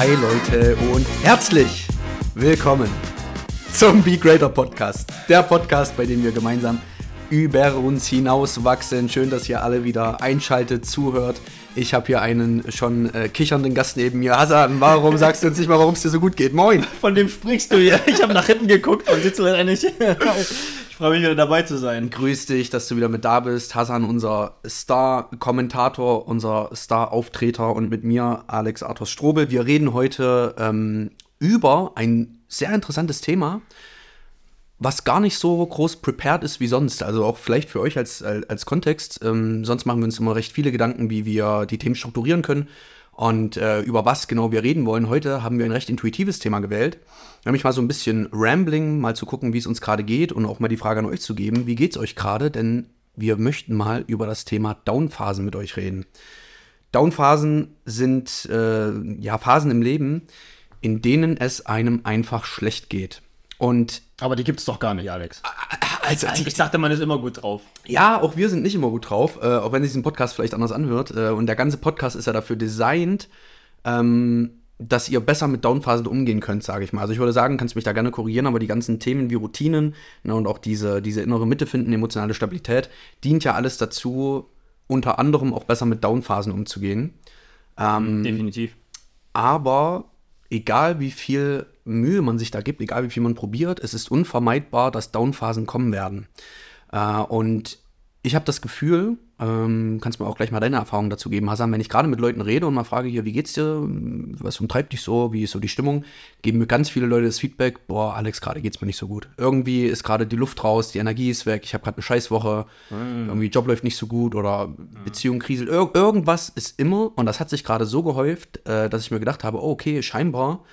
Hi Leute und herzlich willkommen zum Be Greater Podcast. Der Podcast, bei dem wir gemeinsam über uns hinaus wachsen. Schön, dass ihr alle wieder einschaltet, zuhört. Ich habe hier einen schon äh, kichernden Gast neben mir. Hasan, warum sagst du uns nicht mal, warum es dir so gut geht? Moin. Von dem sprichst du hier. Ich habe nach hinten geguckt und sitze leider nicht. Freue mich wieder dabei zu sein. Grüß dich, dass du wieder mit da bist. Hasan, unser Star-Kommentator, unser Star-Auftreter und mit mir Alex Arthur Strobel. Wir reden heute ähm, über ein sehr interessantes Thema was gar nicht so groß prepared ist wie sonst. Also auch vielleicht für euch als, als Kontext. Ähm, sonst machen wir uns immer recht viele Gedanken, wie wir die Themen strukturieren können und äh, über was genau wir reden wollen. Heute haben wir ein recht intuitives Thema gewählt. Nämlich mal so ein bisschen Rambling, mal zu gucken, wie es uns gerade geht und auch mal die Frage an euch zu geben, wie geht es euch gerade? Denn wir möchten mal über das Thema Downphasen mit euch reden. Downphasen sind äh, ja Phasen im Leben, in denen es einem einfach schlecht geht. Und aber die gibt es doch gar nicht, Alex. Also, ich dachte, man ist immer gut drauf. Ja, auch wir sind nicht immer gut drauf, äh, auch wenn sich diesen Podcast vielleicht anders anhört. Äh, und der ganze Podcast ist ja dafür designt, ähm, dass ihr besser mit Downphasen umgehen könnt, sage ich mal. Also ich würde sagen, kannst du mich da gerne korrigieren, aber die ganzen Themen wie Routinen ne, und auch diese, diese innere Mitte finden, emotionale Stabilität, dient ja alles dazu, unter anderem auch besser mit Downphasen umzugehen. Ähm, Definitiv. Aber egal wie viel Mühe man sich da gibt, egal wie viel man probiert, es ist unvermeidbar, dass Downphasen kommen werden. Äh, und ich habe das Gefühl, ähm, kannst mir auch gleich mal deine Erfahrung dazu geben, Hassan, wenn ich gerade mit Leuten rede und mal frage hier, wie geht's dir, was umtreibt dich so, wie ist so die Stimmung, geben mir ganz viele Leute das Feedback, boah, Alex, gerade geht's mir nicht so gut. Irgendwie ist gerade die Luft raus, die Energie ist weg, ich habe gerade eine Scheißwoche, mhm. irgendwie Job läuft nicht so gut oder Beziehung kriselt, Ir irgendwas ist immer und das hat sich gerade so gehäuft, äh, dass ich mir gedacht habe, oh, okay, scheinbar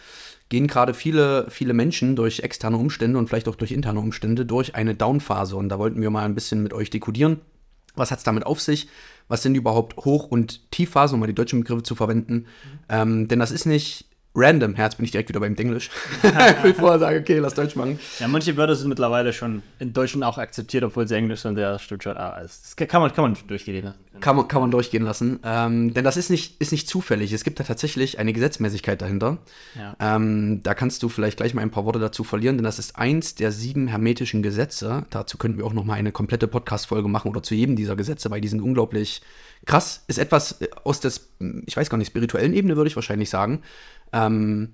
gehen gerade viele, viele Menschen durch externe Umstände und vielleicht auch durch interne Umstände durch eine Downphase. Und da wollten wir mal ein bisschen mit euch dekodieren. Was hat es damit auf sich? Was sind überhaupt Hoch- und Tiefphasen, um mal die deutschen Begriffe zu verwenden? Mhm. Ähm, denn das ist nicht random. Jetzt bin ich direkt wieder beim Englisch. ich will vorher sagen, okay, lass Deutsch machen. Ja, manche Wörter sind mittlerweile schon in Deutschen auch akzeptiert, obwohl sie Englisch sind. Ja, stimmt schon. Ah, das kann man, kann man durchgehen lassen. Kann man, kann man durchgehen lassen. Ähm, denn das ist nicht, ist nicht zufällig. Es gibt da tatsächlich eine Gesetzmäßigkeit dahinter. Ja. Ähm, da kannst du vielleicht gleich mal ein paar Worte dazu verlieren, denn das ist eins der sieben hermetischen Gesetze. Dazu könnten wir auch noch mal eine komplette Podcast-Folge machen oder zu jedem dieser Gesetze, weil die sind unglaublich krass. Ist etwas aus der, ich weiß gar nicht, spirituellen Ebene, würde ich wahrscheinlich sagen. Ähm,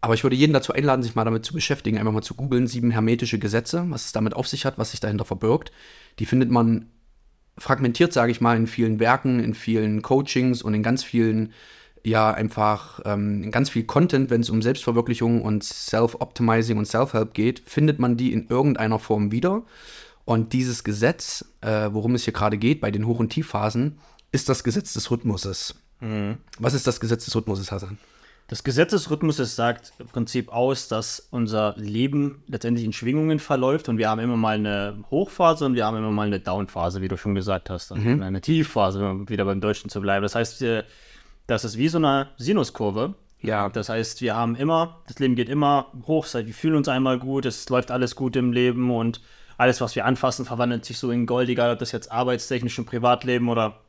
aber ich würde jeden dazu einladen, sich mal damit zu beschäftigen, einfach mal zu googeln, sieben hermetische Gesetze, was es damit auf sich hat, was sich dahinter verbirgt. Die findet man fragmentiert, sage ich mal, in vielen Werken, in vielen Coachings und in ganz vielen, ja, einfach ähm, in ganz viel Content, wenn es um Selbstverwirklichung und Self-Optimizing und Self-Help geht, findet man die in irgendeiner Form wieder. Und dieses Gesetz, äh, worum es hier gerade geht, bei den Hoch- und Tiefphasen, ist das Gesetz des Rhythmuses. Mhm. Was ist das Gesetz des Rhythmuses, Hassan? Des Rhythmuses sagt im Prinzip aus, dass unser Leben letztendlich in Schwingungen verläuft und wir haben immer mal eine Hochphase und wir haben immer mal eine Downphase, wie du schon gesagt hast, und mhm. eine Tiefphase, um wieder beim Deutschen zu bleiben. Das heißt, das ist wie so eine Sinuskurve. Ja. Das heißt, wir haben immer, das Leben geht immer hoch, wir fühlen uns einmal gut, es läuft alles gut im Leben und alles, was wir anfassen, verwandelt sich so in Gold, egal ob das jetzt arbeitstechnisch im Privatleben oder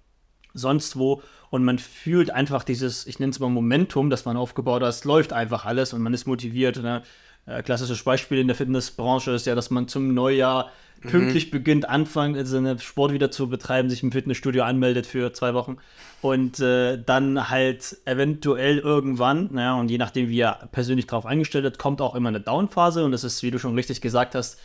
sonst wo. Und man fühlt einfach dieses, ich nenne es mal Momentum, das man aufgebaut hat. Es läuft einfach alles und man ist motiviert. Ne? Äh, klassisches Beispiel in der Fitnessbranche ist ja, dass man zum Neujahr mhm. pünktlich beginnt, anfangen, seine Sport wieder zu betreiben, sich im Fitnessstudio anmeldet für zwei Wochen und äh, dann halt eventuell irgendwann, naja, und je nachdem, wie er persönlich darauf eingestellt hat, kommt auch immer eine Downphase und das ist, wie du schon richtig gesagt hast,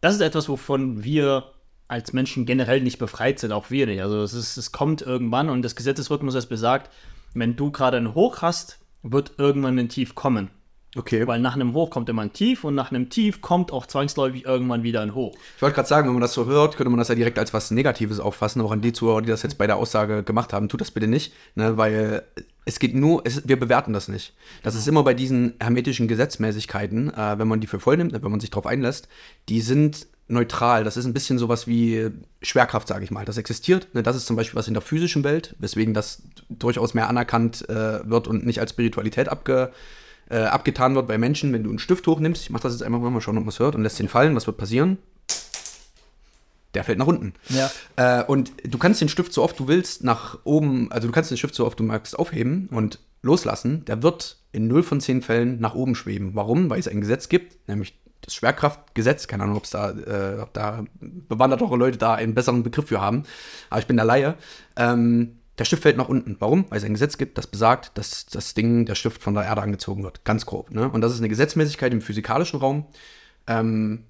das ist etwas, wovon wir als Menschen generell nicht befreit sind, auch wir nicht. Also es, ist, es kommt irgendwann und das Gesetzesrhythmus es besagt, wenn du gerade ein Hoch hast, wird irgendwann ein Tief kommen. Okay. Weil nach einem Hoch kommt immer ein Tief und nach einem Tief kommt auch zwangsläufig irgendwann wieder ein Hoch. Ich wollte gerade sagen, wenn man das so hört, könnte man das ja direkt als was Negatives auffassen. Auch an die Zuhörer, die das jetzt bei der Aussage gemacht haben, tut das bitte nicht, ne? weil es geht nur, es, wir bewerten das nicht. Das genau. ist immer bei diesen hermetischen Gesetzmäßigkeiten, äh, wenn man die für voll nimmt, wenn man sich darauf einlässt, die sind neutral. Das ist ein bisschen sowas wie Schwerkraft, sage ich mal. Das existiert. Ne? Das ist zum Beispiel was in der physischen Welt, weswegen das durchaus mehr anerkannt äh, wird und nicht als Spiritualität abge, äh, abgetan wird bei Menschen. Wenn du einen Stift hochnimmst, ich mache das jetzt einfach mal schauen, ob man es hört, und lässt den fallen, was wird passieren? Der fällt nach unten. Ja. Äh, und du kannst den Stift so oft du willst nach oben, also du kannst den Stift so oft du magst aufheben und loslassen, der wird in 0 von 10 Fällen nach oben schweben. Warum? Weil es ein Gesetz gibt, nämlich das Schwerkraftgesetz. Keine Ahnung, ob's da, äh, ob da bewandertere Leute da einen besseren Begriff für haben. Aber ich bin der Laie. Ähm, der Stift fällt nach unten. Warum? Weil es ein Gesetz gibt, das besagt, dass das Ding, der Stift von der Erde angezogen wird. Ganz grob. Ne? Und das ist eine Gesetzmäßigkeit im physikalischen Raum, ähm,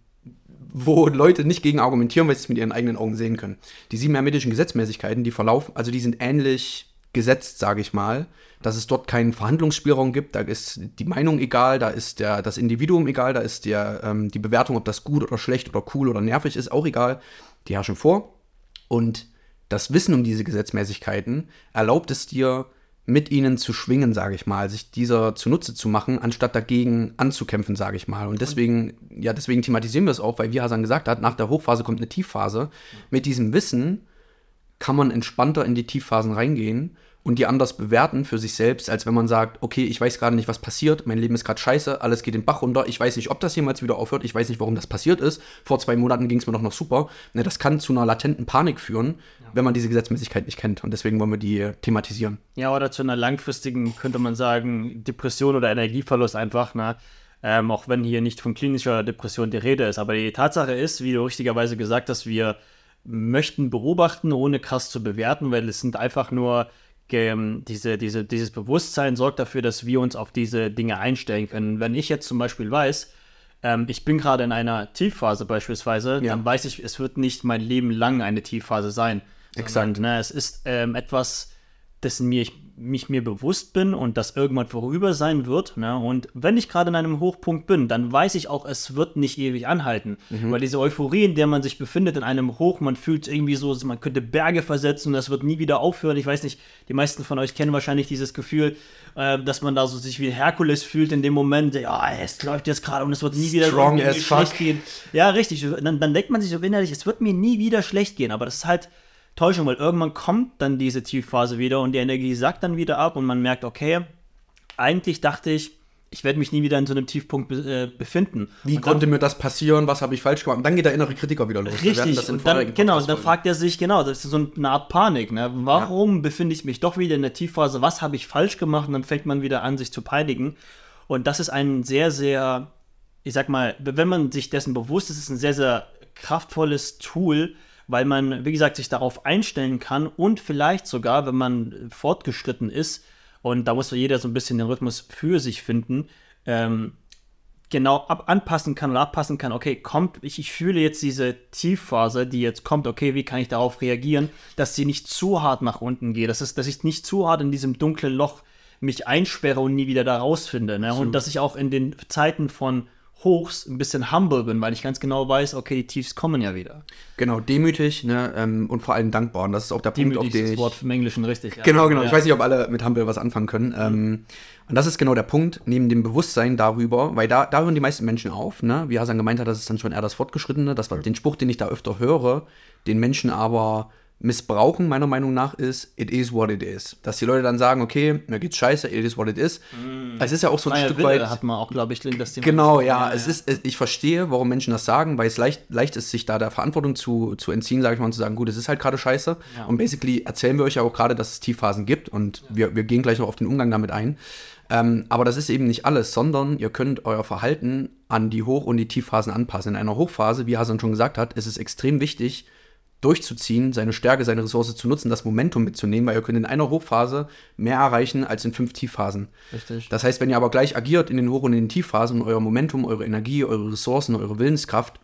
wo Leute nicht gegen argumentieren, weil sie es mit ihren eigenen Augen sehen können. Die sieben hermetischen Gesetzmäßigkeiten, die verlaufen, also die sind ähnlich gesetzt, sage ich mal, dass es dort keinen Verhandlungsspielraum gibt, da ist die Meinung egal, da ist der, das Individuum egal, da ist der, ähm, die Bewertung, ob das gut oder schlecht oder cool oder nervig ist, auch egal. Die herrschen vor. Und das Wissen um diese Gesetzmäßigkeiten erlaubt es dir, mit ihnen zu schwingen, sage ich mal, sich dieser zunutze zu machen, anstatt dagegen anzukämpfen, sage ich mal. Und deswegen, ja, deswegen thematisieren wir es auch, weil wie Hasan gesagt hat, nach der Hochphase kommt eine Tiefphase. Mit diesem Wissen kann man entspannter in die Tiefphasen reingehen und die anders bewerten für sich selbst, als wenn man sagt, okay, ich weiß gerade nicht, was passiert, mein Leben ist gerade scheiße, alles geht den Bach runter, ich weiß nicht, ob das jemals wieder aufhört, ich weiß nicht, warum das passiert ist. Vor zwei Monaten ging es mir doch noch super. Ne, das kann zu einer latenten Panik führen, ja. wenn man diese Gesetzmäßigkeit nicht kennt. Und deswegen wollen wir die äh, thematisieren. Ja, oder zu einer langfristigen, könnte man sagen, Depression oder Energieverlust einfach, ne? Ähm, auch wenn hier nicht von klinischer Depression die Rede ist. Aber die Tatsache ist, wie du richtigerweise gesagt hast, wir möchten beobachten, ohne krass zu bewerten, weil es sind einfach nur diese, diese, dieses Bewusstsein sorgt dafür, dass wir uns auf diese Dinge einstellen können. Wenn ich jetzt zum Beispiel weiß, ähm, ich bin gerade in einer Tiefphase beispielsweise, ja. dann weiß ich, es wird nicht mein Leben lang eine Tiefphase sein. Exakt. ne, es ist ähm, etwas, dessen mir ich mich mir bewusst bin und das irgendwann vorüber sein wird. Ne? Und wenn ich gerade in einem Hochpunkt bin, dann weiß ich auch, es wird nicht ewig anhalten. Mhm. Weil diese Euphorie, in der man sich befindet, in einem Hoch, man fühlt irgendwie so, man könnte Berge versetzen und das wird nie wieder aufhören. Ich weiß nicht, die meisten von euch kennen wahrscheinlich dieses Gefühl, äh, dass man da so sich wie Herkules fühlt in dem Moment, ja, es läuft jetzt gerade und es wird nie wieder Strong as schlecht gehen. Ja, richtig. Dann, dann denkt man sich so innerlich, es wird mir nie wieder schlecht gehen. Aber das ist halt Täuschung, weil irgendwann kommt dann diese Tiefphase wieder und die Energie sackt dann wieder ab und man merkt, okay, eigentlich dachte ich, ich werde mich nie wieder in so einem Tiefpunkt be äh, befinden. Wie und konnte dann, mir das passieren? Was habe ich falsch gemacht? Und dann geht der innere Kritiker wieder los. Richtig. und dann, genau, dann fragt er sich, genau, das ist so eine Art Panik. Ne? Warum ja. befinde ich mich doch wieder in der Tiefphase? Was habe ich falsch gemacht? Und dann fängt man wieder an, sich zu peinigen. Und das ist ein sehr, sehr, ich sag mal, wenn man sich dessen bewusst ist, ist ein sehr, sehr kraftvolles Tool, weil man, wie gesagt, sich darauf einstellen kann und vielleicht sogar, wenn man fortgeschritten ist, und da muss jeder so ein bisschen den Rhythmus für sich finden, ähm, genau ab anpassen kann oder abpassen kann, okay, kommt, ich, ich fühle jetzt diese Tiefphase, die jetzt kommt, okay, wie kann ich darauf reagieren, dass sie nicht zu hart nach unten geht, das ist, dass ich nicht zu hart in diesem dunklen Loch mich einsperre und nie wieder da rausfinde. Ne? Und dass ich auch in den Zeiten von Hochs ein bisschen humble bin, weil ich ganz genau weiß, okay, die Tiefs kommen ja wieder. Genau, demütig ne, ähm, und vor allem dankbar. Und das ist auch der demütig Punkt, auf den ist das Wort im Englischen richtig. Ja. Genau, genau. Ja. Ich weiß nicht, ob alle mit humble was anfangen können. Mhm. Ähm, und das ist genau der Punkt, neben dem Bewusstsein darüber, weil da, da hören die meisten Menschen auf. Ne? Wie Hasan gemeint hat, das ist dann schon eher das Fortgeschrittene. Das war den Spruch, den ich da öfter höre, den Menschen aber missbrauchen, meiner Meinung nach, ist, it is what it is. Dass die Leute dann sagen, okay, mir geht's scheiße, it is what it is. Mm. Es ist ja auch so ein Freie Stück Wille weit. hat man auch, glaube ich, das Thema. Genau, ja, ja, es ist, ich verstehe, warum Menschen das sagen, weil es leicht, leicht ist, sich da der Verantwortung zu, zu entziehen, sage ich mal, und zu sagen, gut, es ist halt gerade scheiße. Ja. Und basically erzählen wir euch ja auch gerade, dass es Tiefphasen gibt und ja. wir, wir gehen gleich noch auf den Umgang damit ein. Ähm, aber das ist eben nicht alles, sondern ihr könnt euer Verhalten an die Hoch- und die Tiefphasen anpassen. In einer Hochphase, wie Hasan schon gesagt hat, ist es extrem wichtig, durchzuziehen, seine Stärke, seine Ressource zu nutzen, das Momentum mitzunehmen, weil ihr könnt in einer Hochphase mehr erreichen als in fünf Tiefphasen. Richtig. Das heißt, wenn ihr aber gleich agiert in den Hoch- und in den Tiefphasen und euer Momentum, eure Energie, eure Ressourcen, eure Willenskraft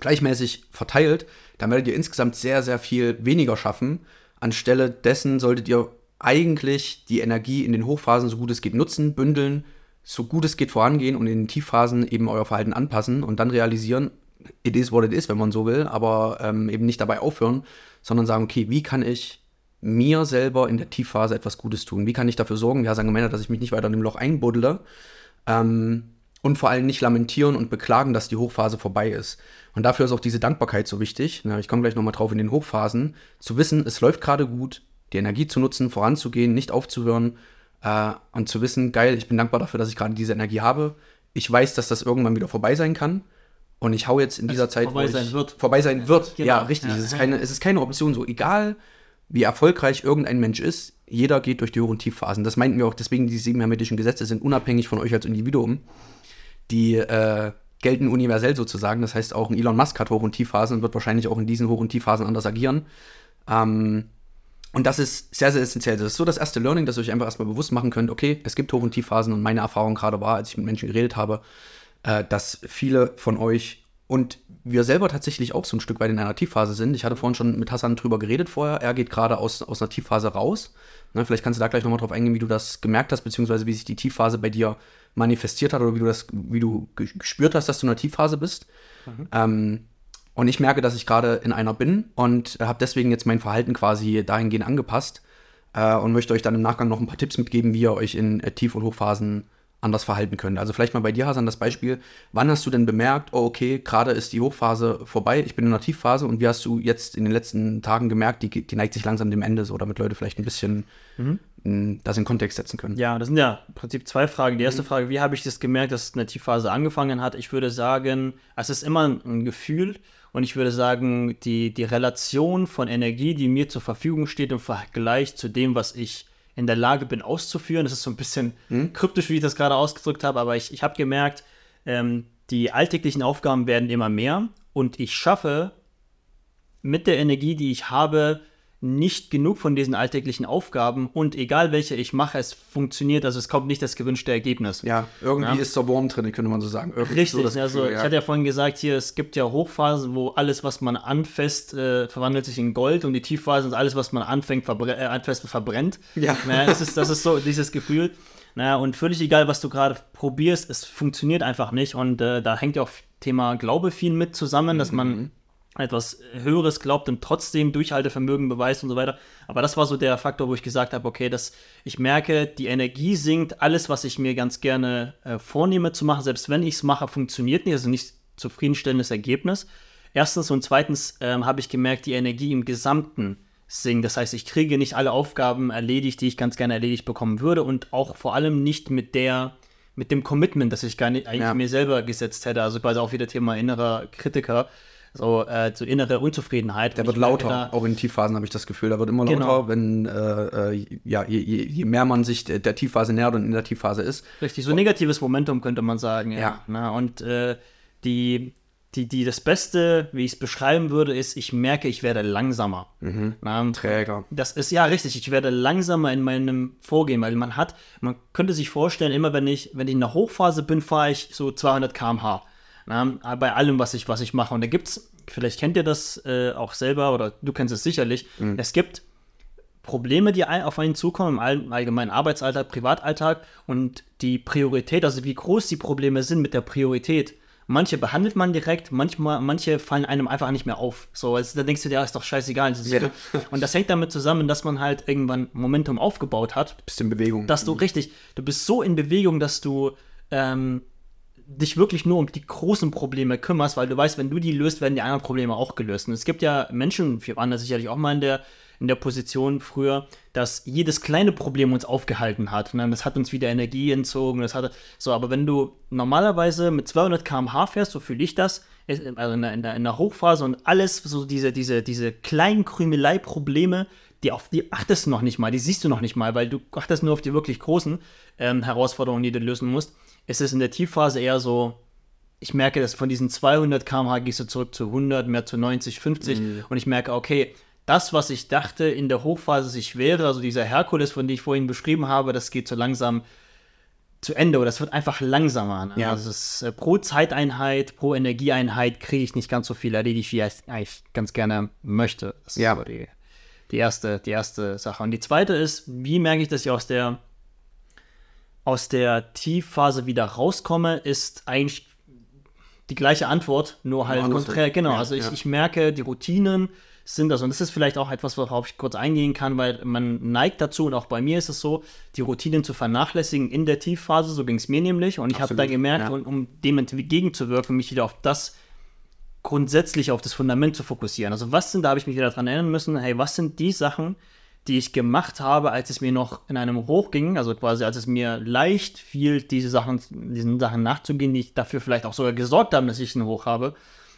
gleichmäßig verteilt, dann werdet ihr insgesamt sehr, sehr viel weniger schaffen. Anstelle dessen solltet ihr eigentlich die Energie in den Hochphasen so gut es geht nutzen, bündeln, so gut es geht vorangehen und in den Tiefphasen eben euer Verhalten anpassen und dann realisieren, it is what it is, wenn man so will, aber ähm, eben nicht dabei aufhören, sondern sagen, okay, wie kann ich mir selber in der Tiefphase etwas Gutes tun? Wie kann ich dafür sorgen, ja, sagen Männer, dass ich mich nicht weiter in dem Loch einbuddle ähm, und vor allem nicht lamentieren und beklagen, dass die Hochphase vorbei ist. Und dafür ist auch diese Dankbarkeit so wichtig. Na, ich komme gleich nochmal drauf in den Hochphasen, zu wissen, es läuft gerade gut, die Energie zu nutzen, voranzugehen, nicht aufzuhören äh, und zu wissen, geil, ich bin dankbar dafür, dass ich gerade diese Energie habe. Ich weiß, dass das irgendwann wieder vorbei sein kann und ich hau jetzt in dieser Zeit, vorbei sein wird. Vorbei sein wird. Genau. Ja, richtig. Ja. Es, ist keine, es ist keine Option so. Egal, wie erfolgreich irgendein Mensch ist, jeder geht durch die Hoch- und Tiefphasen. Das meinten wir auch, deswegen die sieben hermetischen Gesetze sind unabhängig von euch als Individuum. Die äh, gelten universell sozusagen. Das heißt, auch ein Elon Musk hat Hoch- und Tiefphasen und wird wahrscheinlich auch in diesen Hoch- und Tiefphasen anders agieren. Ähm, und das ist sehr, sehr essentiell. Das ist so das erste Learning, dass ihr euch einfach erstmal bewusst machen könnt, okay, es gibt Hoch- und Tiefphasen und meine Erfahrung gerade war, als ich mit Menschen geredet habe, äh, dass viele von euch und wir selber tatsächlich auch so ein Stück weit in einer Tiefphase sind. Ich hatte vorhin schon mit Hassan drüber geredet vorher. Er geht gerade aus, aus einer Tiefphase raus. Ne, vielleicht kannst du da gleich nochmal drauf eingehen, wie du das gemerkt hast, beziehungsweise wie sich die Tiefphase bei dir manifestiert hat oder wie du das, wie du gespürt hast, dass du in einer Tiefphase bist. Mhm. Ähm, und ich merke, dass ich gerade in einer bin und habe deswegen jetzt mein Verhalten quasi dahingehend angepasst äh, und möchte euch dann im Nachgang noch ein paar Tipps mitgeben, wie ihr euch in äh, Tief- und Hochphasen anders verhalten könnte. Also vielleicht mal bei dir, Hasan, das Beispiel. Wann hast du denn bemerkt, oh okay, gerade ist die Hochphase vorbei, ich bin in der Tiefphase und wie hast du jetzt in den letzten Tagen gemerkt, die, die neigt sich langsam dem Ende, so damit Leute vielleicht ein bisschen mhm. das in Kontext setzen können? Ja, das sind ja im Prinzip zwei Fragen. Die erste mhm. Frage, wie habe ich das gemerkt, dass eine Tiefphase angefangen hat? Ich würde sagen, es ist immer ein Gefühl und ich würde sagen, die, die Relation von Energie, die mir zur Verfügung steht im Vergleich zu dem, was ich in der Lage bin auszuführen. Das ist so ein bisschen hm? kryptisch, wie ich das gerade ausgedrückt habe, aber ich, ich habe gemerkt, ähm, die alltäglichen Aufgaben werden immer mehr und ich schaffe mit der Energie, die ich habe, nicht genug von diesen alltäglichen Aufgaben und egal welche ich mache, es funktioniert, also es kommt nicht das gewünschte Ergebnis. Ja, irgendwie ja. ist der Wurm drin, könnte man so sagen. Irgendwie Richtig, so also Gefühl, ja. ich hatte ja vorhin gesagt, hier, es gibt ja Hochphasen, wo alles, was man anfasst, äh, verwandelt sich in Gold und die Tiefphasen ist alles, was man anfängt, verbr äh, anfasst, verbrennt. Ja. Naja, das, ist, das ist so dieses Gefühl. Naja, und völlig egal, was du gerade probierst, es funktioniert einfach nicht und äh, da hängt ja auch Thema Glaube viel mit zusammen, dass man mhm etwas Höheres glaubt und trotzdem Durchhaltevermögen beweist und so weiter. Aber das war so der Faktor, wo ich gesagt habe, okay, dass ich merke, die Energie sinkt, alles, was ich mir ganz gerne äh, vornehme zu machen, selbst wenn ich es mache, funktioniert nicht, also nicht zufriedenstellendes Ergebnis. Erstens und zweitens ähm, habe ich gemerkt, die Energie im Gesamten sinkt. Das heißt, ich kriege nicht alle Aufgaben erledigt, die ich ganz gerne erledigt bekommen würde und auch vor allem nicht mit der mit dem Commitment, das ich gar nicht eigentlich ja. mir selber gesetzt hätte. Also quasi auch wieder Thema innerer Kritiker so, äh, so innere Unzufriedenheit. Der wird lauter, da, auch in Tiefphasen habe ich das Gefühl. Der wird immer lauter, genau. wenn, äh, äh, ja, je, je, mehr man sich der, der, Tiefphase nähert und in der Tiefphase ist. Richtig, so negatives Momentum könnte man sagen. Ja. ja. Na, und äh, die, die, die, das Beste, wie ich es beschreiben würde, ist, ich merke, ich werde langsamer. Mhm. Na, Träger. Das ist ja richtig. Ich werde langsamer in meinem Vorgehen, weil man hat, man könnte sich vorstellen, immer wenn ich, wenn ich in der Hochphase bin, fahre ich so 200 km/h. Na, bei allem, was ich, was ich mache. Und da gibt es, vielleicht kennt ihr das äh, auch selber oder du kennst es sicherlich, mhm. es gibt Probleme, die auf einen zukommen im allgemeinen Arbeitsalltag, Privatalltag und die Priorität, also wie groß die Probleme sind mit der Priorität. Manche behandelt man direkt, manchmal, manche fallen einem einfach nicht mehr auf. So, also, da denkst du dir, ja, ist doch scheißegal. Das ja. Und das hängt damit zusammen, dass man halt irgendwann Momentum aufgebaut hat. Du bist in Bewegung. Dass du, mhm. richtig, du bist so in Bewegung, dass du ähm, dich wirklich nur um die großen Probleme kümmerst, weil du weißt, wenn du die löst, werden die anderen Probleme auch gelöst. Und es gibt ja Menschen, wir waren da sicherlich auch mal in der, in der Position früher, dass jedes kleine Problem uns aufgehalten hat. Und das hat uns wieder Energie entzogen. Das hatte, so, aber wenn du normalerweise mit 200 km/h fährst, so fühle ich das, also in der, in, der, in der Hochphase und alles, so diese, diese, diese kleinen Krümelei-Probleme, die auf die achtest du noch nicht mal, die siehst du noch nicht mal, weil du achtest nur auf die wirklich großen ähm, Herausforderungen, die du lösen musst ist es in der Tiefphase eher so, ich merke, dass von diesen 200 km/h gehst du zurück zu 100, mehr zu 90, 50 mhm. und ich merke, okay, das, was ich dachte in der Hochphase sich wäre, also dieser Herkules, von dem ich vorhin beschrieben habe, das geht so langsam zu Ende oder das wird einfach langsamer. Ne? Ja. Also ist, äh, pro Zeiteinheit, pro Energieeinheit kriege ich nicht ganz so viel erledigt, wie ich eigentlich ganz gerne möchte. Das ja. ist so die, die, erste, die erste Sache. Und die zweite ist, wie merke ich, dass ich aus der aus der Tiefphase wieder rauskomme, ist eigentlich die gleiche Antwort, nur halt konträr. Genau, ja, also ich, ja. ich merke, die Routinen sind das. Und das ist vielleicht auch etwas, worauf ich kurz eingehen kann, weil man neigt dazu, und auch bei mir ist es so, die Routinen zu vernachlässigen in der Tiefphase. So ging es mir nämlich. Und ich habe da gemerkt, ja. und, um dem entgegenzuwirken, mich wieder auf das grundsätzlich auf das Fundament zu fokussieren. Also was sind, da habe ich mich wieder daran erinnern müssen, hey, was sind die Sachen, die ich gemacht habe, als es mir noch in einem Hoch ging, also quasi als es mir leicht fiel, diese Sachen, diesen Sachen nachzugehen, die ich dafür vielleicht auch sogar gesorgt habe, dass ich einen Hoch habe.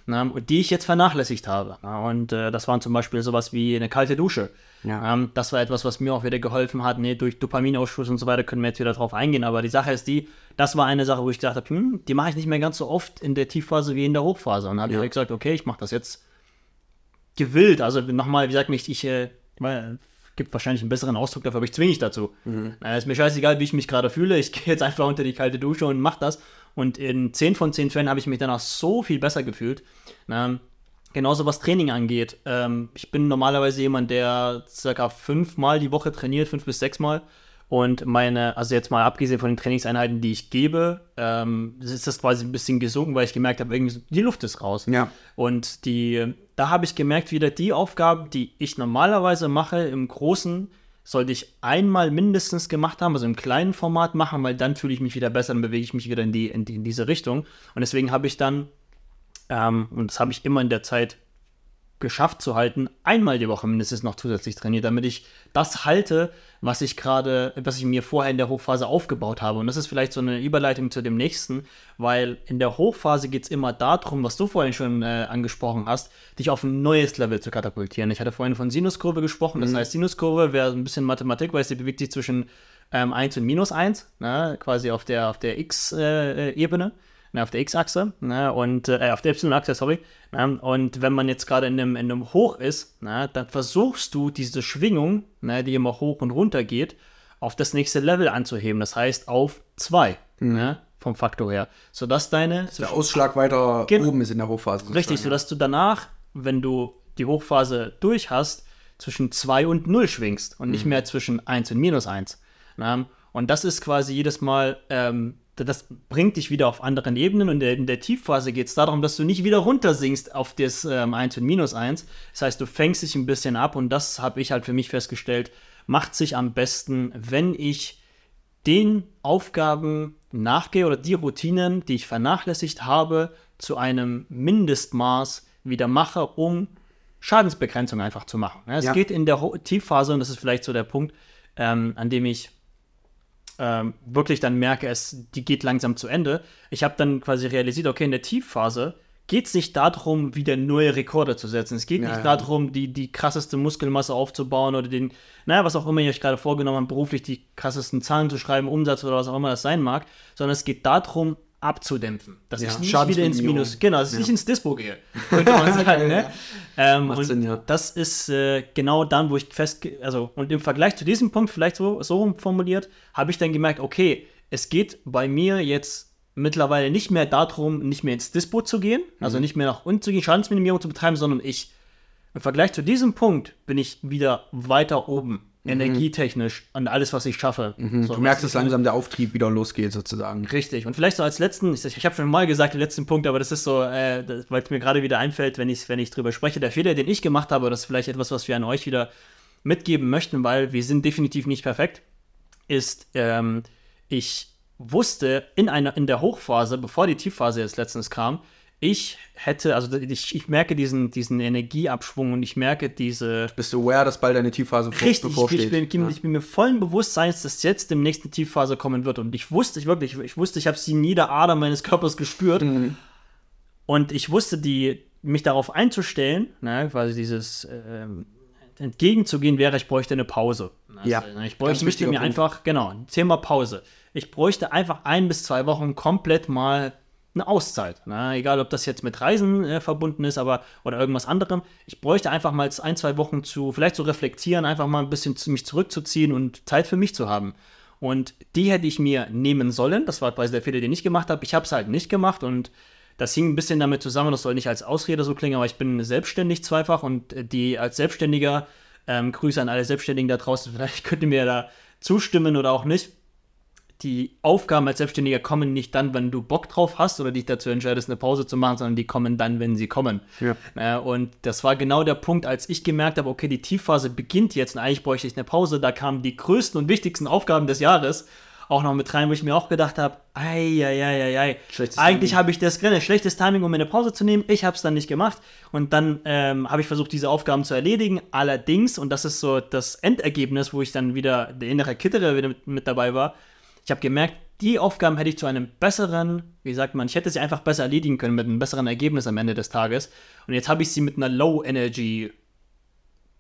ne, die ich jetzt vernachlässigt habe. Und äh, das waren zum Beispiel sowas wie eine kalte Dusche. Ja. Ähm, das war etwas, was mir auch wieder geholfen hat. Nee, durch Dopaminausschuss und so weiter können wir jetzt wieder drauf eingehen. Aber die Sache ist die, das war eine Sache, wo ich gedacht habe, hm, die mache ich nicht mehr ganz so oft in der Tiefphase wie in der Hochphase. Und habe Ja. ich gesagt, okay, ich mache das jetzt gewillt. Also nochmal, wie gesagt, ich, ich äh, gibt wahrscheinlich einen besseren Ausdruck dafür, aber ich zwinge dich dazu. Äh, ist mir scheißegal, wie ich mich gerade fühle. Ich gehe jetzt einfach unter die kalte Dusche und mache das. Und in 10 von 10 Fällen habe ich mich danach so viel besser gefühlt. Ähm, genauso was Training angeht. Ähm, ich bin normalerweise jemand, der circa fünfmal die Woche trainiert, fünf bis sechsmal. Und meine, also jetzt mal abgesehen von den Trainingseinheiten, die ich gebe, ähm, ist das quasi ein bisschen gesunken, weil ich gemerkt habe, irgendwie die Luft ist raus. Ja. Und die, da habe ich gemerkt, wieder die Aufgaben, die ich normalerweise mache, im Großen, sollte ich einmal mindestens gemacht haben, also im kleinen Format machen, weil dann fühle ich mich wieder besser, dann bewege ich mich wieder in, die, in, die, in diese Richtung. Und deswegen habe ich dann, ähm, und das habe ich immer in der Zeit geschafft zu halten, einmal die Woche mindestens noch zusätzlich trainiert, damit ich das halte, was ich gerade, was ich mir vorher in der Hochphase aufgebaut habe. Und das ist vielleicht so eine Überleitung zu dem nächsten, weil in der Hochphase geht es immer darum, was du vorhin schon äh, angesprochen hast, dich auf ein neues Level zu katapultieren. Ich hatte vorhin von Sinuskurve gesprochen, das heißt, Sinuskurve wäre ein bisschen Mathematik, weil sie bewegt sich zwischen ähm, 1 und minus 1, ne, quasi auf der, auf der X-Ebene. Ne, auf der X-Achse ne, und äh, auf der Y-Achse, sorry. Ne, und wenn man jetzt gerade in einem, in einem Hoch ist, ne, dann versuchst du diese Schwingung, ne, die immer hoch und runter geht, auf das nächste Level anzuheben. Das heißt auf 2 ne, vom Faktor her. Sodass deine Der Ausschlag weiter oben ist in der Hochphase. Richtig, sozusagen, sodass du danach, wenn du die Hochphase durch hast, zwischen 2 und 0 schwingst und nicht mehr zwischen 1 und minus 1. Na? Und das ist quasi jedes Mal, ähm, das bringt dich wieder auf anderen Ebenen und in der, Tiefphase geht es darum, dass du nicht wieder runtersinkst auf das ähm, 1 und minus 1. Das heißt, du fängst dich ein bisschen ab und das habe ich halt für mich festgestellt, macht sich am besten, wenn ich den Aufgaben nachgehe oder die Routinen, die ich vernachlässigt habe, zu einem Mindestmaß wieder mache, um Schadensbegrenzung einfach zu machen. Es Ja. geht in der Tiefphase, und das ist vielleicht so der Punkt, ähm, an dem ich ähm, wirklich dann merke, es, die geht langsam zu Ende. Ich habe dann quasi realisiert, okay, in der Tiefphase geht es nicht darum, wieder neue Rekorde zu setzen. Es geht Ja, nicht ja. darum, die, die krasseste Muskelmasse aufzubauen oder den, naja, was auch immer ihr euch gerade vorgenommen habt, beruflich die krassesten Zahlen zu schreiben, Umsatz oder was auch immer das sein mag, sondern es geht darum, abzudämpfen. Dass Ja, ich nicht wieder ins. Minus, genau, dass ich Ja. nicht ins Dispo gehe, könnte man sagen. ne? ähm, Macht und Sinn, ja. das ist äh, genau dann, wo ich fest, also und im Vergleich zu diesem Punkt, vielleicht so, so formuliert, habe ich dann gemerkt, okay, es geht bei mir jetzt mittlerweile nicht mehr darum, nicht mehr ins Dispo zu gehen, Mhm. also nicht mehr nach unten zu gehen, Schadensminimierung zu betreiben, sondern ich, im Vergleich zu diesem Punkt, bin ich wieder weiter oben, energietechnisch und alles, was ich schaffe. So, Mhm. Du merkst, dass langsam der Auftrieb wieder losgeht, sozusagen. Richtig. Und vielleicht so als letzten, ich, ich habe schon mal gesagt, den letzten Punkt, aber das ist so, äh, weil es mir gerade wieder einfällt, wenn ich, wenn ich drüber spreche, der Fehler, den ich gemacht habe, das ist vielleicht etwas, was wir an euch wieder mitgeben möchten, weil wir sind definitiv nicht perfekt, ist, ähm, ich wusste in, einer, in der Hochphase, bevor die Tiefphase jetzt letztens kam, ich hätte, also ich, ich merke diesen, diesen Energieabschwung und ich merke diese, Bist du aware, dass bald eine Tiefphase Richtig, ich, bevorsteht? ich, bin, ich, bin, ich bin mir vollen Bewusstseins, dass jetzt im nächsten Tiefphase kommen wird. Und ich wusste, ich wirklich, ich wusste, ich habe sie in jeder Ader meines Körpers gespürt. Und ich wusste, die, mich darauf einzustellen, ne, quasi dieses ähm, entgegenzugehen wäre, ich bräuchte eine Pause. Also, Ja, ne, ich bräuchte, mir Punkt. einfach, genau, Thema Pause. Ich bräuchte einfach ein bis zwei Wochen komplett mal eine Auszeit. Ne? Egal, ob das jetzt mit Reisen äh, verbunden ist, aber oder irgendwas anderem. Ich bräuchte einfach mal ein, zwei Wochen zu, vielleicht zu reflektieren, einfach mal ein bisschen zu, mich zurückzuziehen und Zeit für mich zu haben. Und die hätte ich mir nehmen sollen. Das war quasi der Fehler, den ich gemacht habe. Ich habe es halt nicht gemacht und das hing ein bisschen damit zusammen, das soll nicht als Ausrede so klingen, aber ich bin selbstständig zweifach und äh, die als Selbstständiger, ähm, Grüße an alle Selbstständigen da draußen, vielleicht könnt ihr mir da zustimmen oder auch nicht. Die Aufgaben als Selbstständiger kommen nicht dann, wenn du Bock drauf hast oder dich dazu entscheidest, eine Pause zu machen, sondern die kommen dann, wenn sie kommen. Ja. Äh, und das war genau der Punkt, als ich gemerkt habe, okay, die Tiefphase beginnt jetzt und eigentlich bräuchte ich eine Pause. Da kamen die größten und wichtigsten Aufgaben des Jahres auch noch mit rein, wo ich mir auch gedacht habe, ei, ei, ei, ei, Eigentlich habe ich das drin, schlechtes Timing, um mir eine Pause zu nehmen. Ich habe es dann nicht gemacht und dann ähm, habe ich versucht, diese Aufgaben zu erledigen. Allerdings, und das ist so das Endergebnis, wo ich dann wieder der innere Kitterer wieder mit, mit dabei war, ich habe gemerkt, die Aufgaben hätte ich zu einem besseren, wie sagt man, ich hätte sie einfach besser erledigen können mit einem besseren Ergebnis am Ende des Tages. Und jetzt habe ich sie mit einer Low Energy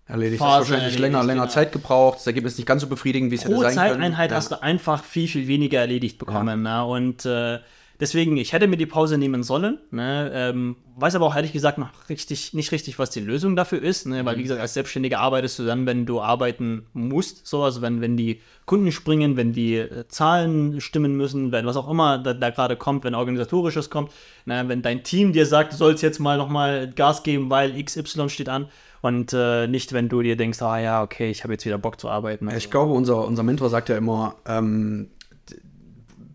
erledigt. Phase hast wahrscheinlich erledigt, länger, länger genau. Zeit gebraucht. Das Ergebnis nicht ganz so befriedigend, wie es hätte pro sein können. Zeiteinheit Ja. hast du einfach viel, viel weniger erledigt bekommen. Ne? Und äh, deswegen, ich hätte mir die Pause nehmen sollen. Ne? Ähm, weiß aber auch ehrlich gesagt noch richtig, nicht richtig, was die Lösung dafür ist. Ne? Weil, wie gesagt, als Selbstständiger arbeitest du dann, wenn du arbeiten musst. So, also wenn, wenn die Kunden springen, wenn die äh, Zahlen stimmen müssen, wenn was auch immer da, da gerade kommt, wenn organisatorisches kommt. Ne? Wenn dein Team dir sagt, du sollst jetzt mal nochmal Gas geben, weil XY steht an. Und äh, nicht, wenn du dir denkst, ah ja, okay, ich habe jetzt wieder Bock zu arbeiten. Also, Ich glaube, unser, unser Mentor sagt ja immer, ähm,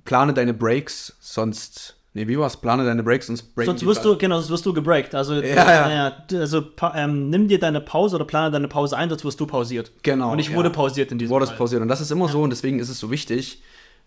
plane deine Breaks, sonst. Nee, wie war's? Plane deine Breaks, sonst breaken Sonst wirst du, genau, sonst wirst du gebreakt. Also, Ja, ja. also ähm, nimm dir deine Pause oder plane deine Pause ein, sonst wirst du pausiert. Genau, Und ich ja. wurde pausiert in diesem wurde es Fall. pausiert. Und das ist immer so und deswegen ist es so wichtig,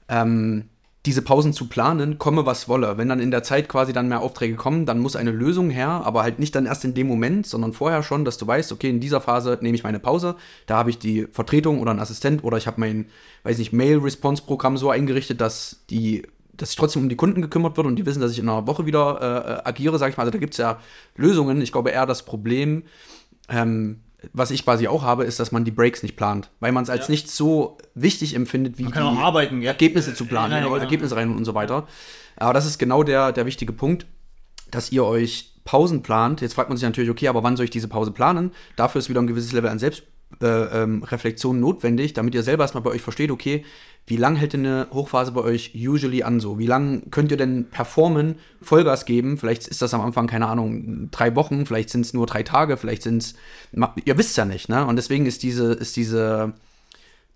ähm, diese Pausen zu planen, komme was wolle. Wenn dann in der Zeit quasi dann mehr Aufträge kommen, dann muss eine Lösung her, aber halt nicht dann erst in dem Moment, sondern vorher schon, dass du weißt, okay, in dieser Phase nehme ich meine Pause, da habe ich die Vertretung oder einen Assistent oder ich habe mein, weiß nicht, Mail-Response-Programm so eingerichtet, dass die dass sich trotzdem um die Kunden gekümmert wird und die wissen, dass ich in einer Woche wieder äh, äh, agiere, sage ich mal. Also da gibt es ja Lösungen. Ich glaube eher das Problem, ähm, was ich quasi auch habe, ist, dass man die Breaks nicht plant, weil man es als Ja. nicht so wichtig empfindet, wie Man kann auch arbeiten, gell? Ergebnisse zu planen, Ja, ja, genau. Ergebnisse rein und so weiter. Aber das ist genau der, der wichtige Punkt, dass ihr euch Pausen plant. Jetzt fragt man sich natürlich, okay, aber wann soll ich diese Pause planen? Dafür ist wieder ein gewisses Level an Selbstreflexion äh, ähm, notwendig, damit ihr selber erstmal bei euch versteht, okay, wie lang hält denn eine Hochphase bei euch usually an so? Wie lang könnt ihr denn performen, Vollgas geben? Vielleicht ist das am Anfang, keine Ahnung, drei Wochen, vielleicht sind es nur drei Tage, vielleicht sind es, ihr wisst ja nicht, ne? Und deswegen ist diese, ist diese,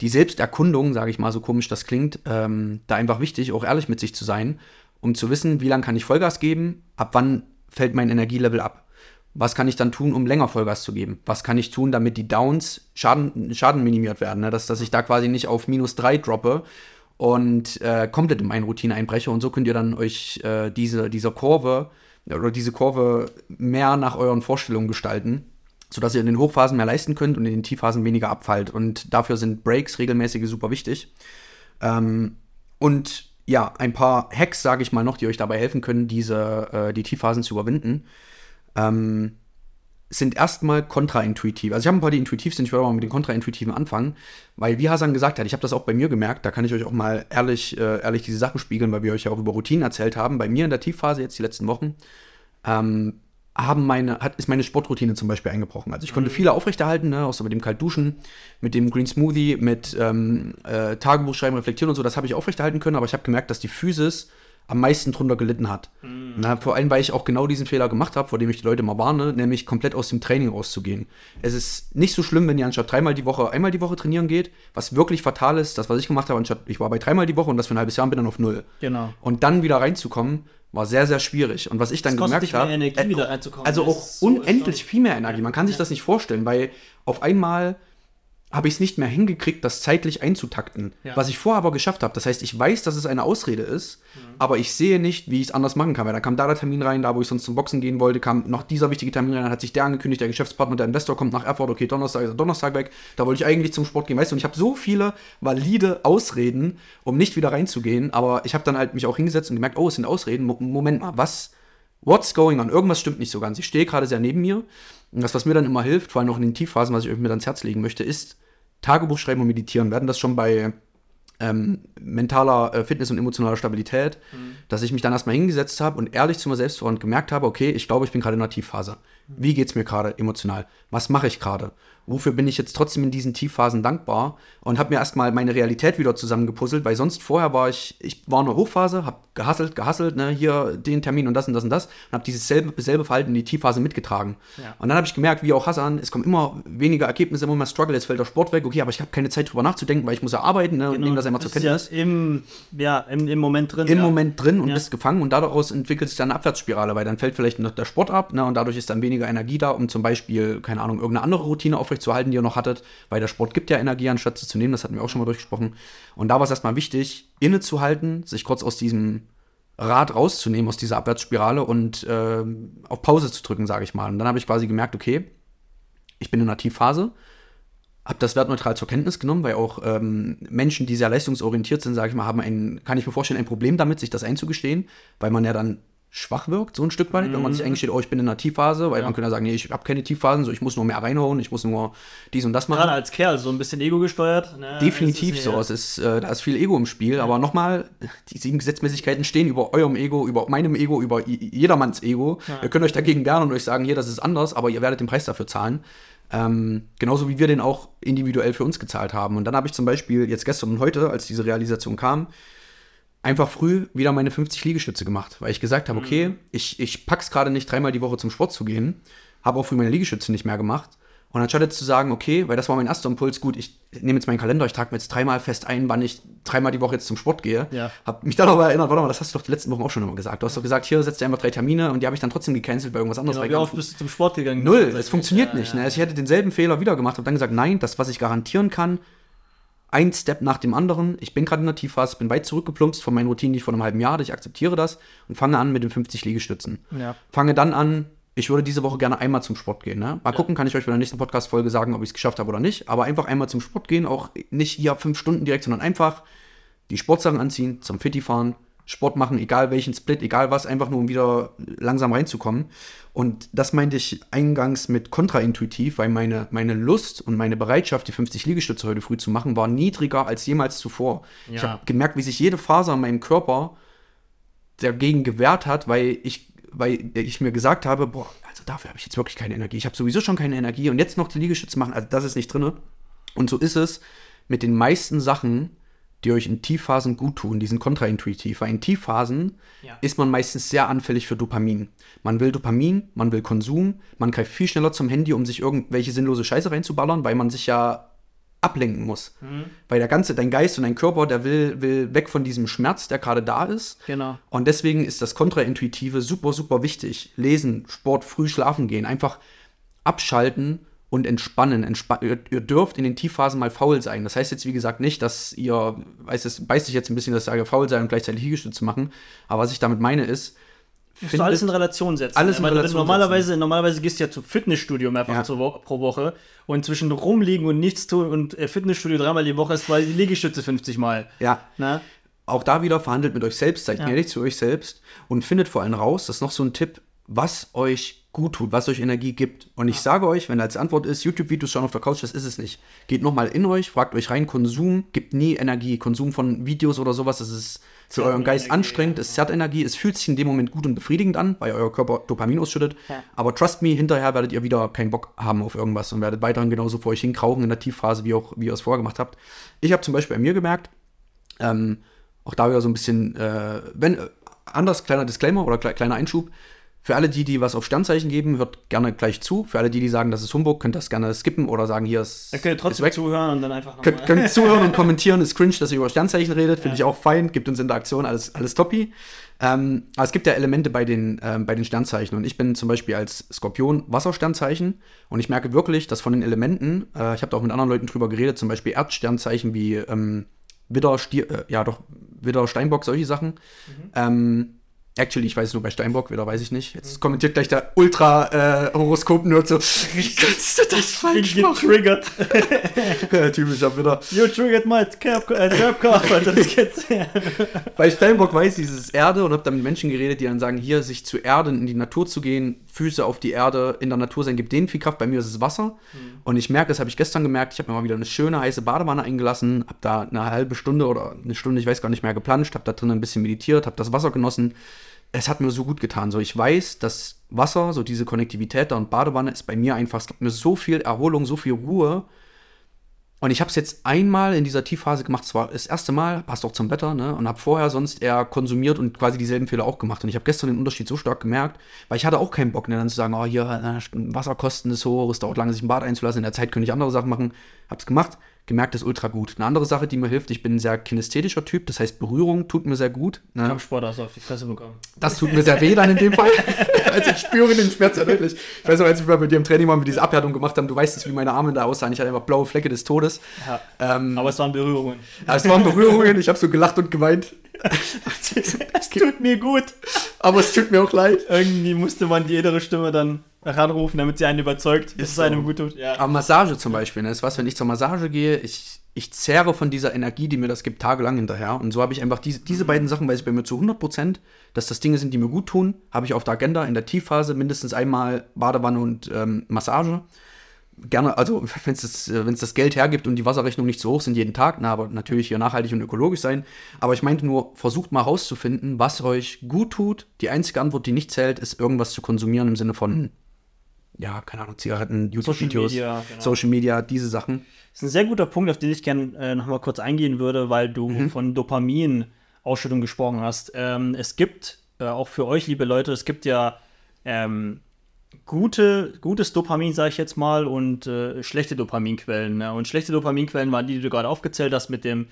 die Selbsterkundung, sage ich mal, so komisch das klingt, ähm, da einfach wichtig, auch ehrlich mit sich zu sein, um zu wissen, wie lange kann ich Vollgas geben, ab wann fällt mein Energielevel ab. Was kann ich dann tun, um länger Vollgas zu geben? Was kann ich tun, damit die Downs Schaden, Schaden minimiert werden? Ne? Dass, dass ich da quasi nicht auf minus drei droppe und äh, komplett in meine Routine einbreche. Und so könnt ihr dann euch äh, diese, diese Kurve oder diese Kurve mehr nach euren Vorstellungen gestalten sodass ihr in den Hochphasen mehr leisten könnt und in den Tiefphasen weniger abfallt. Und dafür sind Breaks regelmäßige super wichtig. Ähm, und ja, ein paar Hacks, sage ich mal noch, die euch dabei helfen können, diese, äh, die Tiefphasen zu überwinden, ähm, sind erstmal kontraintuitiv. Also ich habe ein paar, die intuitiv sind, ich würde aber mal mit den kontraintuitiven anfangen, weil wie Hasan gesagt hat, ich habe das auch bei mir gemerkt, da kann ich euch auch mal ehrlich, äh, ehrlich diese Sachen spiegeln, weil wir euch ja auch über Routinen erzählt haben. Bei mir in der Tiefphase jetzt die letzten Wochen ähm, haben meine, hat, ist meine Sportroutine zum Beispiel eingebrochen. Also ich konnte viele aufrechterhalten, ne, außer mit dem Kaltduschen, mit dem Green Smoothie, mit ähm, äh, Tagebuch schreiben, reflektieren und so, das habe ich aufrechterhalten können, aber ich habe gemerkt, dass die Physis am meisten drunter gelitten hat. Na, vor allem, weil ich auch genau diesen Fehler gemacht habe, vor dem ich die Leute mal warne, nämlich komplett aus dem Training rauszugehen. Es ist nicht so schlimm, wenn ihr anstatt dreimal die Woche einmal die Woche trainieren geht. Was wirklich fatal ist, das, was ich gemacht habe, anstatt ich war bei dreimal die Woche und das für ein halbes Jahr und bin dann auf null. Genau. Und dann wieder reinzukommen, war sehr, sehr schwierig. Und was ich dann gemerkt habe. Energie, äh, wieder reinzukommen. Also auch so unendlich viel mehr Energie. Man kann sich das nicht vorstellen, weil auf einmal habe ich es nicht mehr hingekriegt, das zeitlich einzutakten. Ja. Was ich vorher aber geschafft habe. Das heißt, ich weiß, dass es eine Ausrede ist, aber ich sehe nicht, wie ich es anders machen kann. Weil da kam da der Termin rein, da wo ich sonst zum Boxen gehen wollte, kam noch dieser wichtige Termin rein, dann hat sich der angekündigt, der Geschäftspartner, der Investor kommt nach Erfurt, okay, Donnerstag ist Donnerstag weg, da wollte ich eigentlich zum Sport gehen, weißt du, und ich habe so viele valide Ausreden, um nicht wieder reinzugehen, aber ich habe dann halt mich auch hingesetzt und gemerkt, oh, es sind Ausreden, Mo Moment mal, was, what's going on? Irgendwas stimmt nicht so ganz. Ich stehe gerade sehr neben mir und das, was mir dann immer hilft, vor allem auch in den Tiefphasen, was ich euch mit ans Herz legen möchte, ist Tagebuch schreiben und meditieren. Wir hatten das schon bei ähm, mentaler äh, Fitness und emotionaler Stabilität, dass ich mich dann erstmal hingesetzt habe und ehrlich zu mir selbst war und gemerkt habe, okay, ich glaube, ich bin gerade in einer Tiefphase. Wie geht's mir gerade emotional? Was mache ich gerade? Wofür bin ich jetzt trotzdem in diesen Tiefphasen dankbar? Und habe mir erstmal meine Realität wieder zusammengepuzzelt, weil sonst vorher war ich, ich war in einer Hochphase, habe gehasselt, gehasselt, ne, hier den Termin und das und das und das und habe dieses selbe, selbe Verhalten in die Tiefphase mitgetragen. Ja. Und dann habe ich gemerkt, wie auch Hassan, es kommen immer weniger Ergebnisse, immer mehr Struggle, jetzt fällt der Sport weg, okay, aber ich habe keine Zeit drüber nachzudenken, weil ich muss ja arbeiten ne, und nehme das einmal zur Kenntnis. Ja im, ja, im, im Moment drin. Im ja. Moment drin und Ja. bist gefangen und daraus entwickelt sich dann eine Abwärtsspirale, weil dann fällt vielleicht noch der Sport ab ne, und dadurch ist dann weniger Energie da, um zum Beispiel, keine Ahnung, irgendeine andere Routine aufrechtzuerhalten, die ihr noch hattet, weil der Sport gibt ja Energie, anstatt sie zu nehmen, das hatten wir auch schon mal durchgesprochen. Und da war es erstmal wichtig, innezuhalten, sich kurz aus diesem Rad rauszunehmen, aus dieser Abwärtsspirale und ähm, auf Pause zu drücken, sage ich mal. Und dann habe ich quasi gemerkt, okay, ich bin in einer Tiefphase. habe das wertneutral zur Kenntnis genommen, weil auch ähm, Menschen, die sehr leistungsorientiert sind, sage ich mal, haben ein, kann ich mir vorstellen, ein Problem damit, sich das einzugestehen, weil man ja dann schwach wirkt, so ein Stück weit, wenn man sich eingesteht, oh, ich bin in einer Tiefphase, weil Ja. man könnte ja sagen, nee, ich habe keine Tiefphasen, so ich muss nur mehr reinhauen, ich muss nur dies und das machen. Gerade als Kerl, so ein bisschen ego gesteuert. Ne? Definitiv Es so. ja- Es ist, äh, da ist viel Ego im Spiel. Aber nochmal, die sieben Gesetzmäßigkeiten stehen über eurem Ego, über meinem Ego, über jedermanns Ego. Ja. Ihr könnt euch dagegen wehren und euch sagen, hier, das ist anders, aber ihr werdet den Preis dafür zahlen. Ähm, genauso wie wir den auch individuell für uns gezahlt haben. Und dann habe ich zum Beispiel jetzt gestern und heute, als diese Realisation kam, einfach früh wieder meine 50 Liegestütze gemacht, weil ich gesagt habe, okay, ich, ich pack's gerade nicht, dreimal die Woche zum Sport zu gehen, habe auch früh meine Liegestütze nicht mehr gemacht. Und anstatt jetzt zu sagen, okay, weil das war mein erster Impuls, gut, ich nehme jetzt meinen Kalender, ich trage mir jetzt dreimal fest ein, wann ich dreimal die Woche jetzt zum Sport gehe. Ja. Hab mich dann aber erinnert, warte mal, das hast du doch die letzten Wochen auch schon immer gesagt. Du hast doch gesagt, hier setzt dir einfach drei Termine und die habe ich dann trotzdem gecancelt, weil irgendwas anderes Genau, wie oft bist du zum Sport gegangen? Null, es funktioniert Ja, nicht. ja. Ne? Also ich hätte denselben Fehler wieder gemacht, habe dann gesagt, nein, das, was ich garantieren kann, ein Step nach dem anderen. Ich bin gerade in der Tiefphase, bin weit zurückgeplumpst von meinen Routinen, die ich vor einem halben Jahr hatte. Ich akzeptiere das und fange an mit den 50 Liegestützen. Ja. Fange dann an, ich würde diese Woche gerne einmal zum Sport gehen. Ne? Mal gucken, kann ich euch bei der nächsten Podcast-Folge sagen, ob ich es geschafft habe oder nicht. Aber einfach einmal zum Sport gehen, auch nicht hier fünf Stunden direkt, sondern einfach die Sportsachen anziehen, zum Fitti fahren, Sport machen, egal welchen Split, egal was, einfach nur um wieder langsam reinzukommen. Und das meinte ich eingangs mit kontraintuitiv, weil meine, meine Lust und meine Bereitschaft, die 50 Liegestütze heute früh zu machen, war niedriger als jemals zuvor. Ich Ja. habe gemerkt, wie sich jede Faser in meinem Körper dagegen gewehrt hat, weil ich, weil ich mir gesagt habe, boah, also dafür habe ich jetzt wirklich keine Energie. Ich habe sowieso schon keine Energie und jetzt noch die Liegestütze machen, also das ist nicht drinne. Und so ist es mit den meisten Sachen, die euch in Tiefphasen gut tun. Die sind kontraintuitiv, weil in Tiefphasen Ja. ist man meistens sehr anfällig für Dopamin. Man will Dopamin, man will Konsum, man greift viel schneller zum Handy, um sich irgendwelche sinnlose Scheiße reinzuballern, weil man sich ja ablenken muss. Weil der ganze, dein Geist und dein Körper, der will, will weg von diesem Schmerz, der gerade da ist. Genau. Und deswegen ist das Kontraintuitive super, super wichtig. Lesen, Sport, früh schlafen gehen, einfach abschalten und entspannen. Entspa ihr, ihr dürft in den Tiefphasen mal faul sein. Das heißt jetzt, wie gesagt, nicht, dass ihr, weiß es, beißt sich jetzt ein bisschen, dass ich sage, faul sein und gleichzeitig Liegestütze machen. Aber was ich damit meine ist, Musst du alles in Relation setzen. Alles in Weil Relation normalerweise, normalerweise gehst du ja zum Fitnessstudio mehrfach Ja. Wo pro Woche und zwischen rumliegen und nichts tun und äh, Fitnessstudio dreimal die Woche ist quasi die Liegestütze 50 Mal. ja, Na? auch da wieder verhandelt mit euch selbst, seid Ja. ehrlich zu euch selbst und findet vor allem raus, das ist noch so ein Tipp, was euch gut tut, was euch Energie gibt. Und ich sage euch, wenn als Antwort ist, YouTube-Videos schauen auf der Couch, das ist es nicht. Geht nochmal in euch, fragt euch rein, Konsum gibt nie Energie. Konsum von Videos oder sowas, das ist für euren Geist Energie, anstrengend, es zerrt Energie, es fühlt sich in dem Moment gut und befriedigend an, weil euer Körper Dopamin ausschüttet. Ja. Aber trust me, hinterher werdet ihr wieder keinen Bock haben auf irgendwas und werdet weiterhin genauso vor euch hinkrauchen in der Tiefphase, wie, auch, wie ihr es vorher gemacht habt. Ich habe zum Beispiel bei mir gemerkt, ähm, auch da wieder so ein bisschen, äh, wenn, äh, anders, kleiner Disclaimer oder kle kleiner Einschub. Für alle die, die was auf Sternzeichen geben, hört gerne gleich zu. Für alle die, die sagen, das ist Humbug, könnt das gerne skippen oder sagen, hier ist. Da könnt ihr trotzdem weg. zuhören und dann einfach noch Könnt, könnt zuhören und kommentieren, ist cringe, dass ihr über Sternzeichen redet, finde Ja. ich auch fein, gibt uns Interaktion, alles, alles toppi. Ähm, aber es gibt ja Elemente bei den, ähm, bei den Sternzeichen und ich bin zum Beispiel als Skorpion Wassersternzeichen und ich merke wirklich, dass von den Elementen, äh, ich habe da auch mit anderen Leuten drüber geredet, zum Beispiel Erdsternzeichen wie ähm, Widder, Stier, äh, ja doch, Widder, Steinbock, solche Sachen. Ähm, actually, ich weiß es nur bei Steinbock, Widder weiß ich nicht. Jetzt kommentiert gleich der Ultra-Horoskop-Nerd so, wie kannst du das falsch bin machen? getriggert. Typischer Widder. You triggered my Cap äh. Bei Steinbock weiß ich, es ist Erde und habe dann mit Menschen geredet, die dann sagen, hier sich zu erden, in die Natur zu gehen, Füße auf die Erde, in der Natur sein, gibt denen viel Kraft. Bei mir ist es Wasser. Und ich merke, das habe ich gestern gemerkt, ich habe mir mal wieder eine schöne heiße Badewanne eingelassen, habe da eine halbe Stunde oder eine Stunde, ich weiß gar nicht mehr, geplanscht, habe da drin ein bisschen meditiert, habe das Wasser genossen. Es hat mir so gut getan. So, ich weiß, dass Wasser, so diese Konnektivität da und Badewanne ist bei mir einfach, es gibt mir so viel Erholung, so viel Ruhe. Und ich habe es jetzt einmal in dieser Tiefphase gemacht, zwar das erste Mal, passt auch zum Wetter, ne? Und habe vorher sonst eher konsumiert und quasi dieselben Fehler auch gemacht. Und ich habe gestern den Unterschied so stark gemerkt, weil ich hatte auch keinen Bock, ne, dann zu sagen, oh, hier, äh, Wasserkosten ist hoch, es dauert lange, sich ein Bad einzulassen, in der Zeit könnte ich andere Sachen machen. Hab's gemacht, gemerkt, ist ultra gut. Eine andere Sache, die mir hilft, ich bin ein sehr kinästhetischer Typ, das heißt, Berührung tut mir sehr gut. Ne? Kampfsport hast du auf die Fresse bekommen. Das tut mir sehr weh dann in dem Fall. also ich spüre den Schmerz ja deutlich. Ich weiß noch, als wir bei dir im Training mal mit diese Abhärtung gemacht haben, du weißt es, wie meine Arme da aussahen. Ich hatte einfach blaue Flecke des Todes. Ja. Ähm, Aber es waren Berührungen. ja, es waren Berührungen, ich habe so gelacht und geweint. es tut mir gut. Aber es tut mir auch leid. Irgendwie musste man die edere Stimme dann ranrufen, damit sie einen überzeugt, dass es so. einem gut tut. Ja. Aber Massage zum Beispiel, ne, ist was, wenn ich zur Massage gehe, ich, ich zehre von dieser Energie, die mir das gibt, tagelang hinterher. Und so habe ich einfach diese, diese beiden Sachen, weiß ich bei mir zu 100 Prozent, dass das Dinge sind, die mir gut tun, habe ich auf der Agenda in der Tiefphase mindestens einmal Badewanne und ähm, Massage. Gerne, also wenn es das, äh, wenn's das Geld hergibt und die Wasserrechnung nicht so hoch sind jeden Tag, na, aber natürlich hier nachhaltig und ökologisch sein. Aber ich meinte nur, versucht mal rauszufinden, was euch gut tut. Die einzige Antwort, die nicht zählt, ist irgendwas zu konsumieren im Sinne von, ja, keine Ahnung, Zigaretten, YouTube-Videos, Social, Media, genau. Social Media, diese Sachen. Das ist ein sehr guter Punkt, auf den ich gerne äh, nochmal kurz eingehen würde, weil du mhm. von Dopamin-Ausschüttung gesprochen hast. Ähm, es gibt, äh, auch für euch, liebe Leute, es gibt ja ähm, gute, gutes Dopamin, sage ich jetzt mal, und äh, schlechte Dopaminquellen. Ne? Und schlechte Dopaminquellen waren die, die du gerade aufgezählt hast, mit dem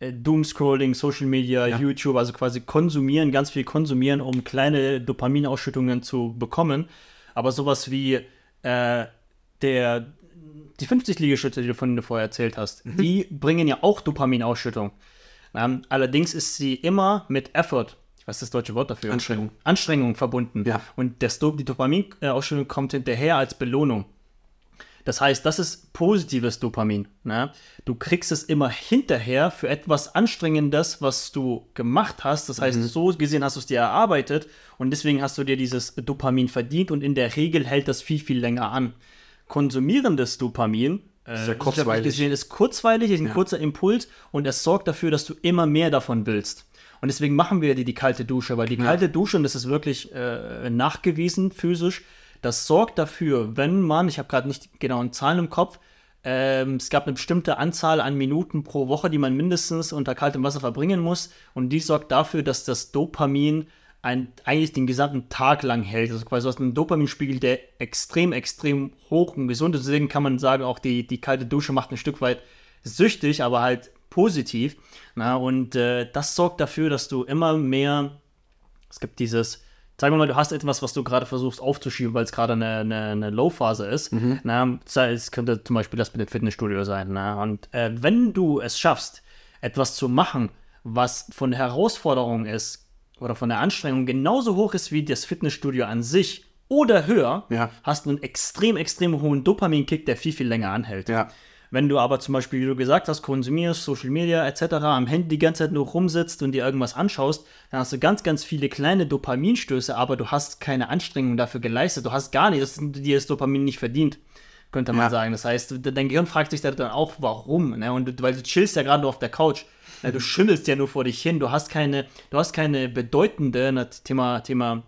äh, Doomscrolling, Social Media, ja. YouTube, also quasi konsumieren, ganz viel konsumieren, um kleine Dopaminausschüttungen zu bekommen. Aber sowas wie äh, der, die 50 Liegestütze, die du von vorher erzählt hast, mhm. die bringen ja auch Dopaminausschüttung. Ähm, allerdings ist sie immer mit Effort was ist das deutsche Wort dafür? Anstrengung. Anstrengung verbunden. Ja. Und das, die Dopaminausstellung kommt hinterher als Belohnung. Das heißt, das ist positives Dopamin. Ne? Du kriegst es immer hinterher für etwas Anstrengendes, was du gemacht hast. Das heißt, mhm. so gesehen hast du es dir erarbeitet und deswegen hast du dir dieses Dopamin verdient und in der Regel hält das viel, viel länger an. Konsumierendes Dopamin äh, ist ja kurzweilig. Gesehen, ist kurzweilig, ist ein ja. kurzer Impuls und es sorgt dafür, dass du immer mehr davon willst. Und deswegen machen wir die, die kalte Dusche, weil die ja. kalte Dusche, und das ist wirklich äh, nachgewiesen physisch, das sorgt dafür, wenn man, ich habe gerade nicht genau eine Zahlen im Kopf, ähm, es gab eine bestimmte Anzahl an Minuten pro Woche, die man mindestens unter kaltem Wasser verbringen muss. Und die sorgt dafür, dass das Dopamin ein, eigentlich den gesamten Tag lang hält. Also quasi aus einem Dopaminspiegel, der extrem, extrem hoch und gesund ist. Deswegen kann man sagen, auch die, die kalte Dusche macht ein Stück weit süchtig, aber halt positiv. Na, und äh, das sorgt dafür, dass du immer mehr, es gibt dieses, Sag mal, du hast etwas, was du gerade versuchst aufzuschieben, weil es gerade eine, eine, eine Low-Phase ist. Mhm. Na, es könnte zum Beispiel das mit dem Fitnessstudio sein. Na? Und äh, wenn du es schaffst, etwas zu machen, was von der Herausforderung ist oder von der Anstrengung genauso hoch ist wie das Fitnessstudio an sich oder höher, ja. hast du einen extrem, extrem hohen Dopamin-Kick, der viel, viel länger anhält. Ja. Wenn du aber zum Beispiel, wie du gesagt hast, konsumierst, Social Media etc., am Handy die ganze Zeit nur rumsitzt und dir irgendwas anschaust, dann hast du ganz, ganz viele kleine Dopaminstöße, aber du hast keine Anstrengung dafür geleistet. Du hast gar nichts, dir das Dopamin nicht verdient, könnte man ja. sagen. Das heißt, dein Gehirn fragt sich dann auch, warum. Ne? Und weil du chillst ja gerade nur auf der Couch. Ne? Du schimmelst ja nur vor dich hin. Du hast keine, du hast keine bedeutende, ne, Thema, Thema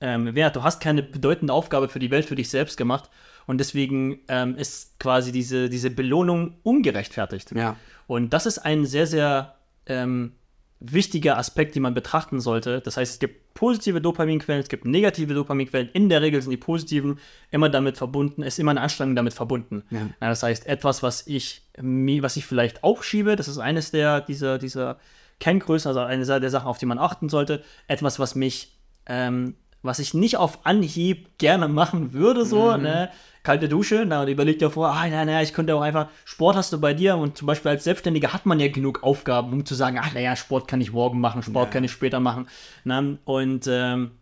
ähm, Wert, du hast keine bedeutende Aufgabe für die Welt, für dich selbst gemacht und deswegen ähm, ist quasi diese, diese Belohnung ungerechtfertigt. Ja. Und das ist ein sehr, sehr ähm, wichtiger Aspekt, den man betrachten sollte. Das heißt, es gibt positive Dopaminquellen, es gibt negative Dopaminquellen. In der Regel sind die positiven immer damit verbunden, ist immer eine Anstrengung damit verbunden. Ja. Das heißt, etwas, was ich, was ich vielleicht aufschiebe, das ist eines der, dieser, dieser Kenngrößen, also eine der Sachen, auf die man achten sollte. Etwas, was mich ähm, was ich nicht auf Anhieb gerne machen würde, so, mhm. ne? Kalte Dusche, na, und überlegt ja vor, ah, naja, ich könnte auch einfach, Sport hast du bei dir und zum Beispiel als Selbstständiger hat man ja genug Aufgaben, um zu sagen, ach, naja, Sport kann ich morgen machen, Sport ja. kann ich später machen. Na, und ähm,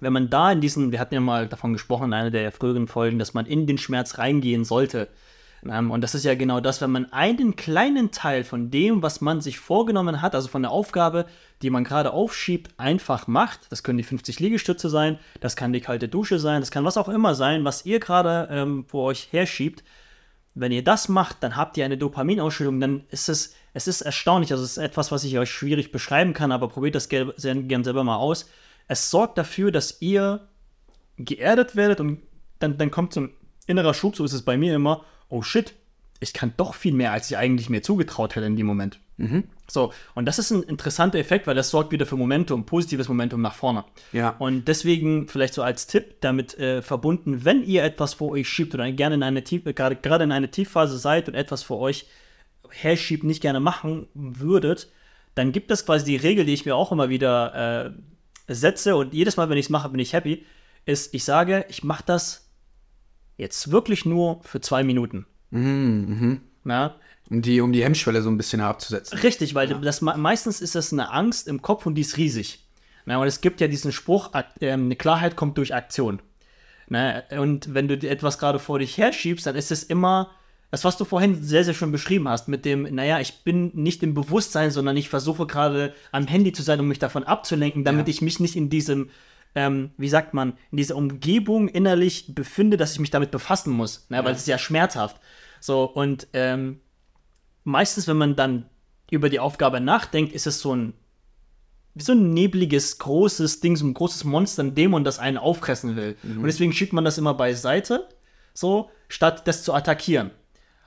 wenn man da in diesen, wir hatten ja mal davon gesprochen in einer der früheren Folgen, dass man in den Schmerz reingehen sollte. Ähm, und das ist ja genau das, wenn man einen kleinen Teil von dem, was man sich vorgenommen hat, also von der Aufgabe, die man gerade aufschiebt, einfach macht. Das können die 50 Liegestütze sein, das kann die kalte Dusche sein, das kann was auch immer sein, was ihr gerade ähm, vor euch herschiebt. Wenn ihr das macht, dann habt ihr eine Dopaminausschüttung, dann ist es, es ist erstaunlich, also es ist etwas, was ich euch schwierig beschreiben kann, aber probiert das gerne selber mal aus. Es sorgt dafür, dass ihr geerdet werdet und dann, dann kommt so ein innerer Schub, so ist es bei mir immer, oh shit, ich kann doch viel mehr, als ich eigentlich mir zugetraut hätte in dem Moment. Mhm. So, und das ist ein interessanter Effekt, weil das sorgt wieder für Momentum, positives Momentum nach vorne. Ja. Und deswegen vielleicht so als Tipp damit äh, verbunden, wenn ihr etwas vor euch schiebt oder gerne in eine Tief, gerade, gerade in eine Tiefphase seid und etwas vor euch herschiebt, nicht gerne machen würdet, dann gibt es quasi die Regel, die ich mir auch immer wieder äh, setze und jedes Mal, wenn ich es mache, bin ich happy, ist, ich sage, ich mache das jetzt wirklich nur für zwei Minuten. Mhm, mh. Ja, um die, um die Hemmschwelle so ein bisschen herabzusetzen. Richtig, weil ja. das, meistens ist das eine Angst im Kopf und die ist riesig. Ja, und es gibt ja diesen Spruch, äh, eine Klarheit kommt durch Aktion. Ne? Und wenn du etwas gerade vor dich herschiebst, dann ist es immer das, was du vorhin sehr, sehr schön beschrieben hast, mit dem, naja, ich bin nicht im Bewusstsein, sondern ich versuche gerade am Handy zu sein, um mich davon abzulenken, damit ja. ich mich nicht in diesem, ähm, wie sagt man, in dieser Umgebung innerlich befinde, dass ich mich damit befassen muss, ne? weil es ist ja schmerzhaft. So, und ähm, meistens, wenn man dann über die Aufgabe nachdenkt, ist es so ein wie so ein nebliges, großes Ding, so ein großes Monster, ein Dämon, das einen auffressen will. Mhm. Und deswegen schiebt man das immer beiseite, so, statt das zu attackieren.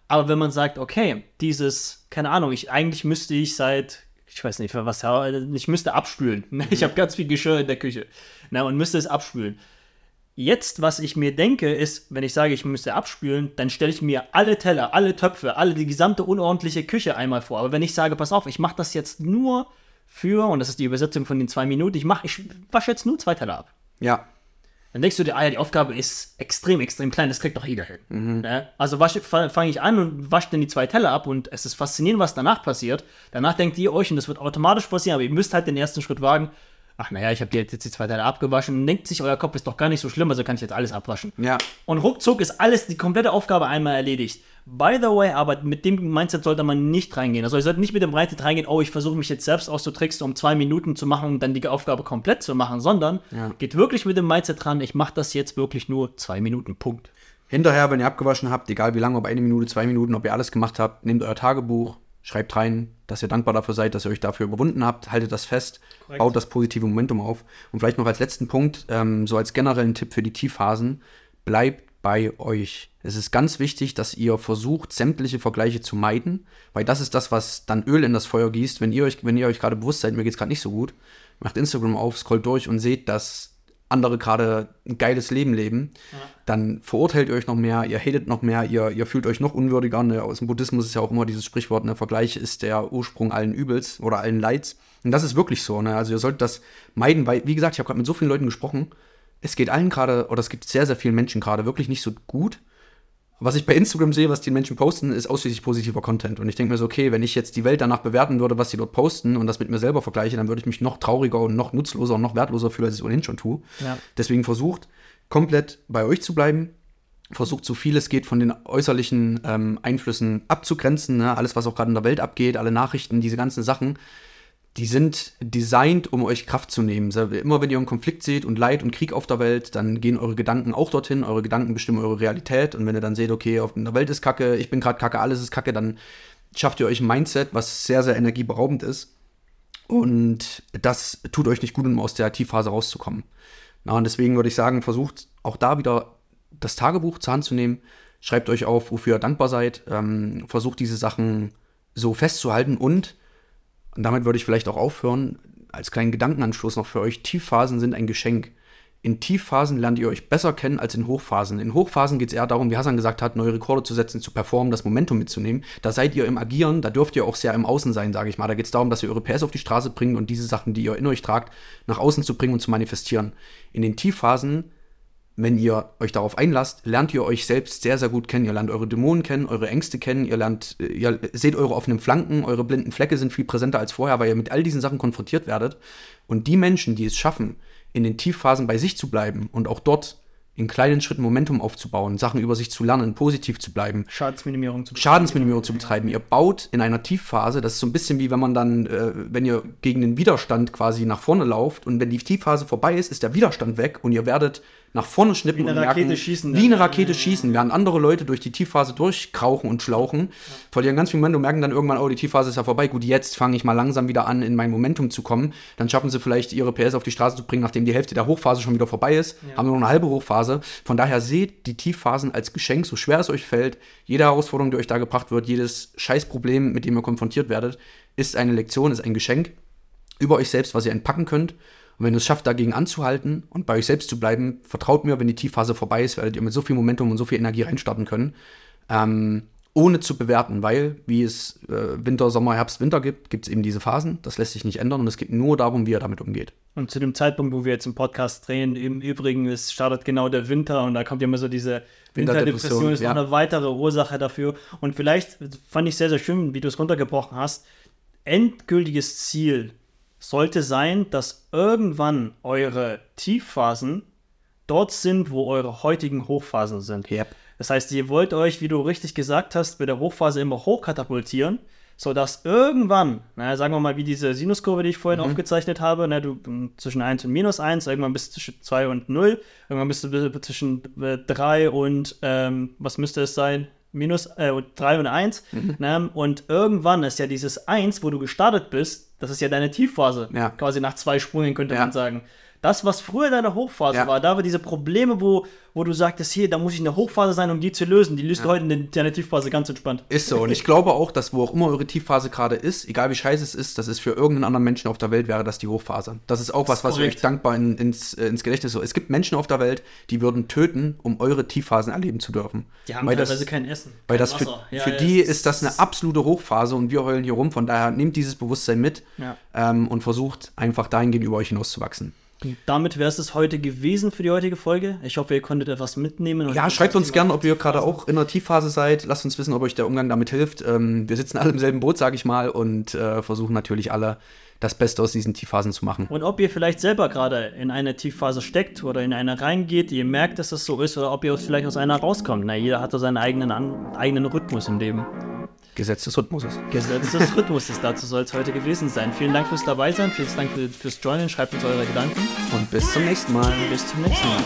Aber wenn man sagt, okay, dieses, keine Ahnung, ich eigentlich müsste ich seit, ich weiß nicht, für was, ich müsste abspülen. Ich habe ganz viel Geschirr in der Küche. Na, und müsste es abspülen. Jetzt, was ich mir denke, ist, wenn ich sage, ich müsste abspülen, dann stelle ich mir alle Teller, alle Töpfe, alle die gesamte unordentliche Küche einmal vor. Aber wenn ich sage, pass auf, ich mache das jetzt nur für, und das ist die Übersetzung von den zwei Minuten, ich mache, ich wasche jetzt nur zwei Teller ab. Ja. Dann denkst du dir, ah ja, die Aufgabe ist extrem, extrem klein, das kriegt doch jeder hin. Mhm. Ja? Also fange ich an und wasche dann die zwei Teller ab und es ist faszinierend, was danach passiert. Danach denkt ihr euch, und das wird automatisch passieren, aber ihr müsst halt den ersten Schritt wagen, ach naja, ich habe jetzt die zwei Teile abgewaschen, denkt sich, euer Kopf ist doch gar nicht so schlimm, also kann ich jetzt alles abwaschen. Ja. Und ruckzuck ist alles, die komplette Aufgabe einmal erledigt. By the way, aber mit dem Mindset sollte man nicht reingehen. Also ihr solltet nicht mit dem Mindset reingehen, oh, ich versuche mich jetzt selbst auszutricksen, um zwei Minuten zu machen und dann die Aufgabe komplett zu machen, sondern ja. geht wirklich mit dem Mindset dran, ich mache das jetzt wirklich nur zwei Minuten, Punkt. Hinterher, wenn ihr abgewaschen habt, egal wie lange, ob eine Minute, zwei Minuten, ob ihr alles gemacht habt, nehmt euer Tagebuch, Schreibt rein, dass ihr dankbar dafür seid, dass ihr euch dafür überwunden habt. Haltet das fest, Korrekt. baut das positive Momentum auf. Und vielleicht noch als letzten Punkt, ähm, so als generellen Tipp für die Tiefphasen, bleibt bei euch. Es ist ganz wichtig, dass ihr versucht, sämtliche Vergleiche zu meiden, weil das ist das, was dann Öl in das Feuer gießt. Wenn ihr euch, wenn ihr euch gerade bewusst seid, mir geht es gerade nicht so gut, macht Instagram auf, scrollt durch und seht, dass andere gerade ein geiles Leben leben, ja. dann verurteilt ihr euch noch mehr, ihr hatet noch mehr, ihr, ihr fühlt euch noch unwürdiger. Ne? Aus dem Buddhismus ist ja auch immer dieses Sprichwort, ne? Vergleich ist der Ursprung allen Übels oder allen Leids. Und das ist wirklich so. Ne? Also ihr solltet das meiden, weil, wie gesagt, ich habe gerade mit so vielen Leuten gesprochen. Es geht allen gerade, oder es gibt sehr, sehr vielen Menschen gerade wirklich nicht so gut was ich bei Instagram sehe, was die Menschen posten, ist ausschließlich positiver Content. Und ich denke mir so, okay, wenn ich jetzt die Welt danach bewerten würde, was sie dort posten und das mit mir selber vergleiche, dann würde ich mich noch trauriger und noch nutzloser und noch wertloser fühlen, als ich es ohnehin schon tue. Ja. Deswegen versucht, komplett bei euch zu bleiben. Versucht, so viel es geht, von den äußerlichen ähm, Einflüssen abzugrenzen. Ne? Alles, was auch gerade in der Welt abgeht, alle Nachrichten, diese ganzen Sachen die sind designt, um euch Kraft zu nehmen. Immer wenn ihr einen Konflikt seht und Leid und Krieg auf der Welt, dann gehen eure Gedanken auch dorthin. Eure Gedanken bestimmen eure Realität. Und wenn ihr dann seht, okay, auf der Welt ist Kacke, ich bin gerade Kacke, alles ist Kacke, dann schafft ihr euch ein Mindset, was sehr, sehr energieberaubend ist. Und das tut euch nicht gut, um aus der Tiefphase rauszukommen. Na, und deswegen würde ich sagen, versucht auch da wieder das Tagebuch zur Hand zu nehmen. Schreibt euch auf, wofür ihr dankbar seid. Ähm, versucht diese Sachen so festzuhalten und und damit würde ich vielleicht auch aufhören, als kleinen Gedankenanschluss noch für euch, Tiefphasen sind ein Geschenk. In Tiefphasen lernt ihr euch besser kennen als in Hochphasen. In Hochphasen geht es eher darum, wie Hassan gesagt hat, neue Rekorde zu setzen, zu performen, das Momentum mitzunehmen. Da seid ihr im Agieren, da dürft ihr auch sehr im Außen sein, sage ich mal. Da geht es darum, dass ihr eure PS auf die Straße bringt und diese Sachen, die ihr in euch tragt, nach außen zu bringen und zu manifestieren. In den Tiefphasen wenn ihr euch darauf einlasst, lernt ihr euch selbst sehr, sehr gut kennen. Ihr lernt eure Dämonen kennen, eure Ängste kennen, ihr lernt, äh, ihr seht eure offenen Flanken, eure blinden Flecke sind viel präsenter als vorher, weil ihr mit all diesen Sachen konfrontiert werdet. Und die Menschen, die es schaffen, in den Tiefphasen bei sich zu bleiben und auch dort in kleinen Schritten Momentum aufzubauen, Sachen über sich zu lernen, positiv zu bleiben. Schadensminimierung zu betreiben. Schadensminimierung zu betreiben. Ihr baut in einer Tiefphase, das ist so ein bisschen wie wenn man dann, äh, wenn ihr gegen den Widerstand quasi nach vorne lauft und wenn die Tiefphase vorbei ist, ist der Widerstand weg und ihr werdet nach vorne schnippen wie eine und Rakete merken, schießen. Wie eine Rakete ja. schießen, während andere Leute durch die Tiefphase durchkrauchen und schlauchen, ja. verlieren ganz viel Momentum, merken dann irgendwann, oh, die Tiefphase ist ja vorbei, gut, jetzt fange ich mal langsam wieder an, in mein Momentum zu kommen. Dann schaffen sie vielleicht ihre PS auf die Straße zu bringen, nachdem die Hälfte der Hochphase schon wieder vorbei ist, ja. haben nur noch eine halbe Hochphase. Von daher seht die Tiefphasen als Geschenk, so schwer es euch fällt. Jede Herausforderung, die euch da gebracht wird, jedes Scheißproblem, mit dem ihr konfrontiert werdet, ist eine Lektion, ist ein Geschenk über euch selbst, was ihr entpacken könnt und wenn ihr es schafft, dagegen anzuhalten und bei euch selbst zu bleiben, vertraut mir, wenn die Tiefphase vorbei ist, werdet ihr mit so viel Momentum und so viel Energie reinstarten können. Ähm, ohne zu bewerten, weil, wie es äh, Winter, Sommer, Herbst, Winter gibt, gibt es eben diese Phasen. Das lässt sich nicht ändern und es geht nur darum, wie er damit umgeht. Und zu dem Zeitpunkt, wo wir jetzt im Podcast drehen, im Übrigen, es startet genau der Winter und da kommt ja immer so diese Winterdepression, ist ja. noch eine weitere Ursache dafür. Und vielleicht fand ich sehr, sehr schön, wie du es runtergebrochen hast. Endgültiges Ziel sollte sein, dass irgendwann eure Tiefphasen dort sind, wo eure heutigen Hochphasen sind. Yep. Das heißt, ihr wollt euch, wie du richtig gesagt hast, mit der Hochphase immer hochkatapultieren, sodass irgendwann, naja, sagen wir mal, wie diese Sinuskurve, die ich vorhin aufgezeichnet habe, ne, du m, zwischen 1 und minus 1, irgendwann bist du zwischen 2 und 0, irgendwann bist du zwischen 3 und, ähm, was müsste es sein? Minus äh, 3 und 1. Ne? Und irgendwann ist ja dieses 1, wo du gestartet bist, das ist ja deine Tiefphase. Ja. Quasi nach zwei Sprüngen könnte Ja. man sagen. Das, was früher deine Hochphase Ja. war, da war diese Probleme, wo, wo du sagtest, hier, da muss ich in der Hochphase sein, um die zu lösen. Die löst du heute in der- deiner Tiefphase ganz entspannt. Ist so. Und ich glaube auch, dass wo auch immer eure Tiefphase gerade ist, egal wie scheiße es ist, dass es für irgendeinen anderen Menschen auf der Welt wäre, das die Hochphase. Das ist auch was, was euch dankbar in, ins, äh, ins Gedächtnis so. Es gibt Menschen auf der Welt, die würden töten, um eure Tiefphasen erleben zu dürfen. Die haben weil teilweise das, kein Essen. weil kein das für. Ja, für ja, die ist das eine absolute Hochphase und wir heulen hier rum. Von daher nehmt dieses Bewusstsein mit Ja. ähm, und versucht einfach dahingehend über euch hinauszuwachsen. Damit wäre es es heute gewesen für die heutige Folge. Ich hoffe, ihr konntet etwas mitnehmen. und Ja, schreibt uns gerne, ob ihr gerade auch in der Tiefphase seid. Lasst uns wissen, ob euch der Umgang damit hilft. Ähm, wir sitzen alle im selben Boot, sage ich mal, und äh, versuchen natürlich alle das Beste aus diesen Tiefphasen zu machen. Und ob ihr vielleicht selber gerade in eine Tiefphase steckt oder in eine reingeht, ihr merkt, dass das so ist, oder ob ihr vielleicht aus einer rauskommt. Na, jeder hat so seinen eigenen, eigenen Rhythmus im Leben. Gesetz des Rhythmuses. Gesetz des Rhythmuses, dazu soll es heute gewesen sein. Vielen Dank fürs dabei sein, vielen Dank für, fürs Joinen, schreibt uns eure Gedanken Und bis zum nächsten Mal. bis zum nächsten Mal.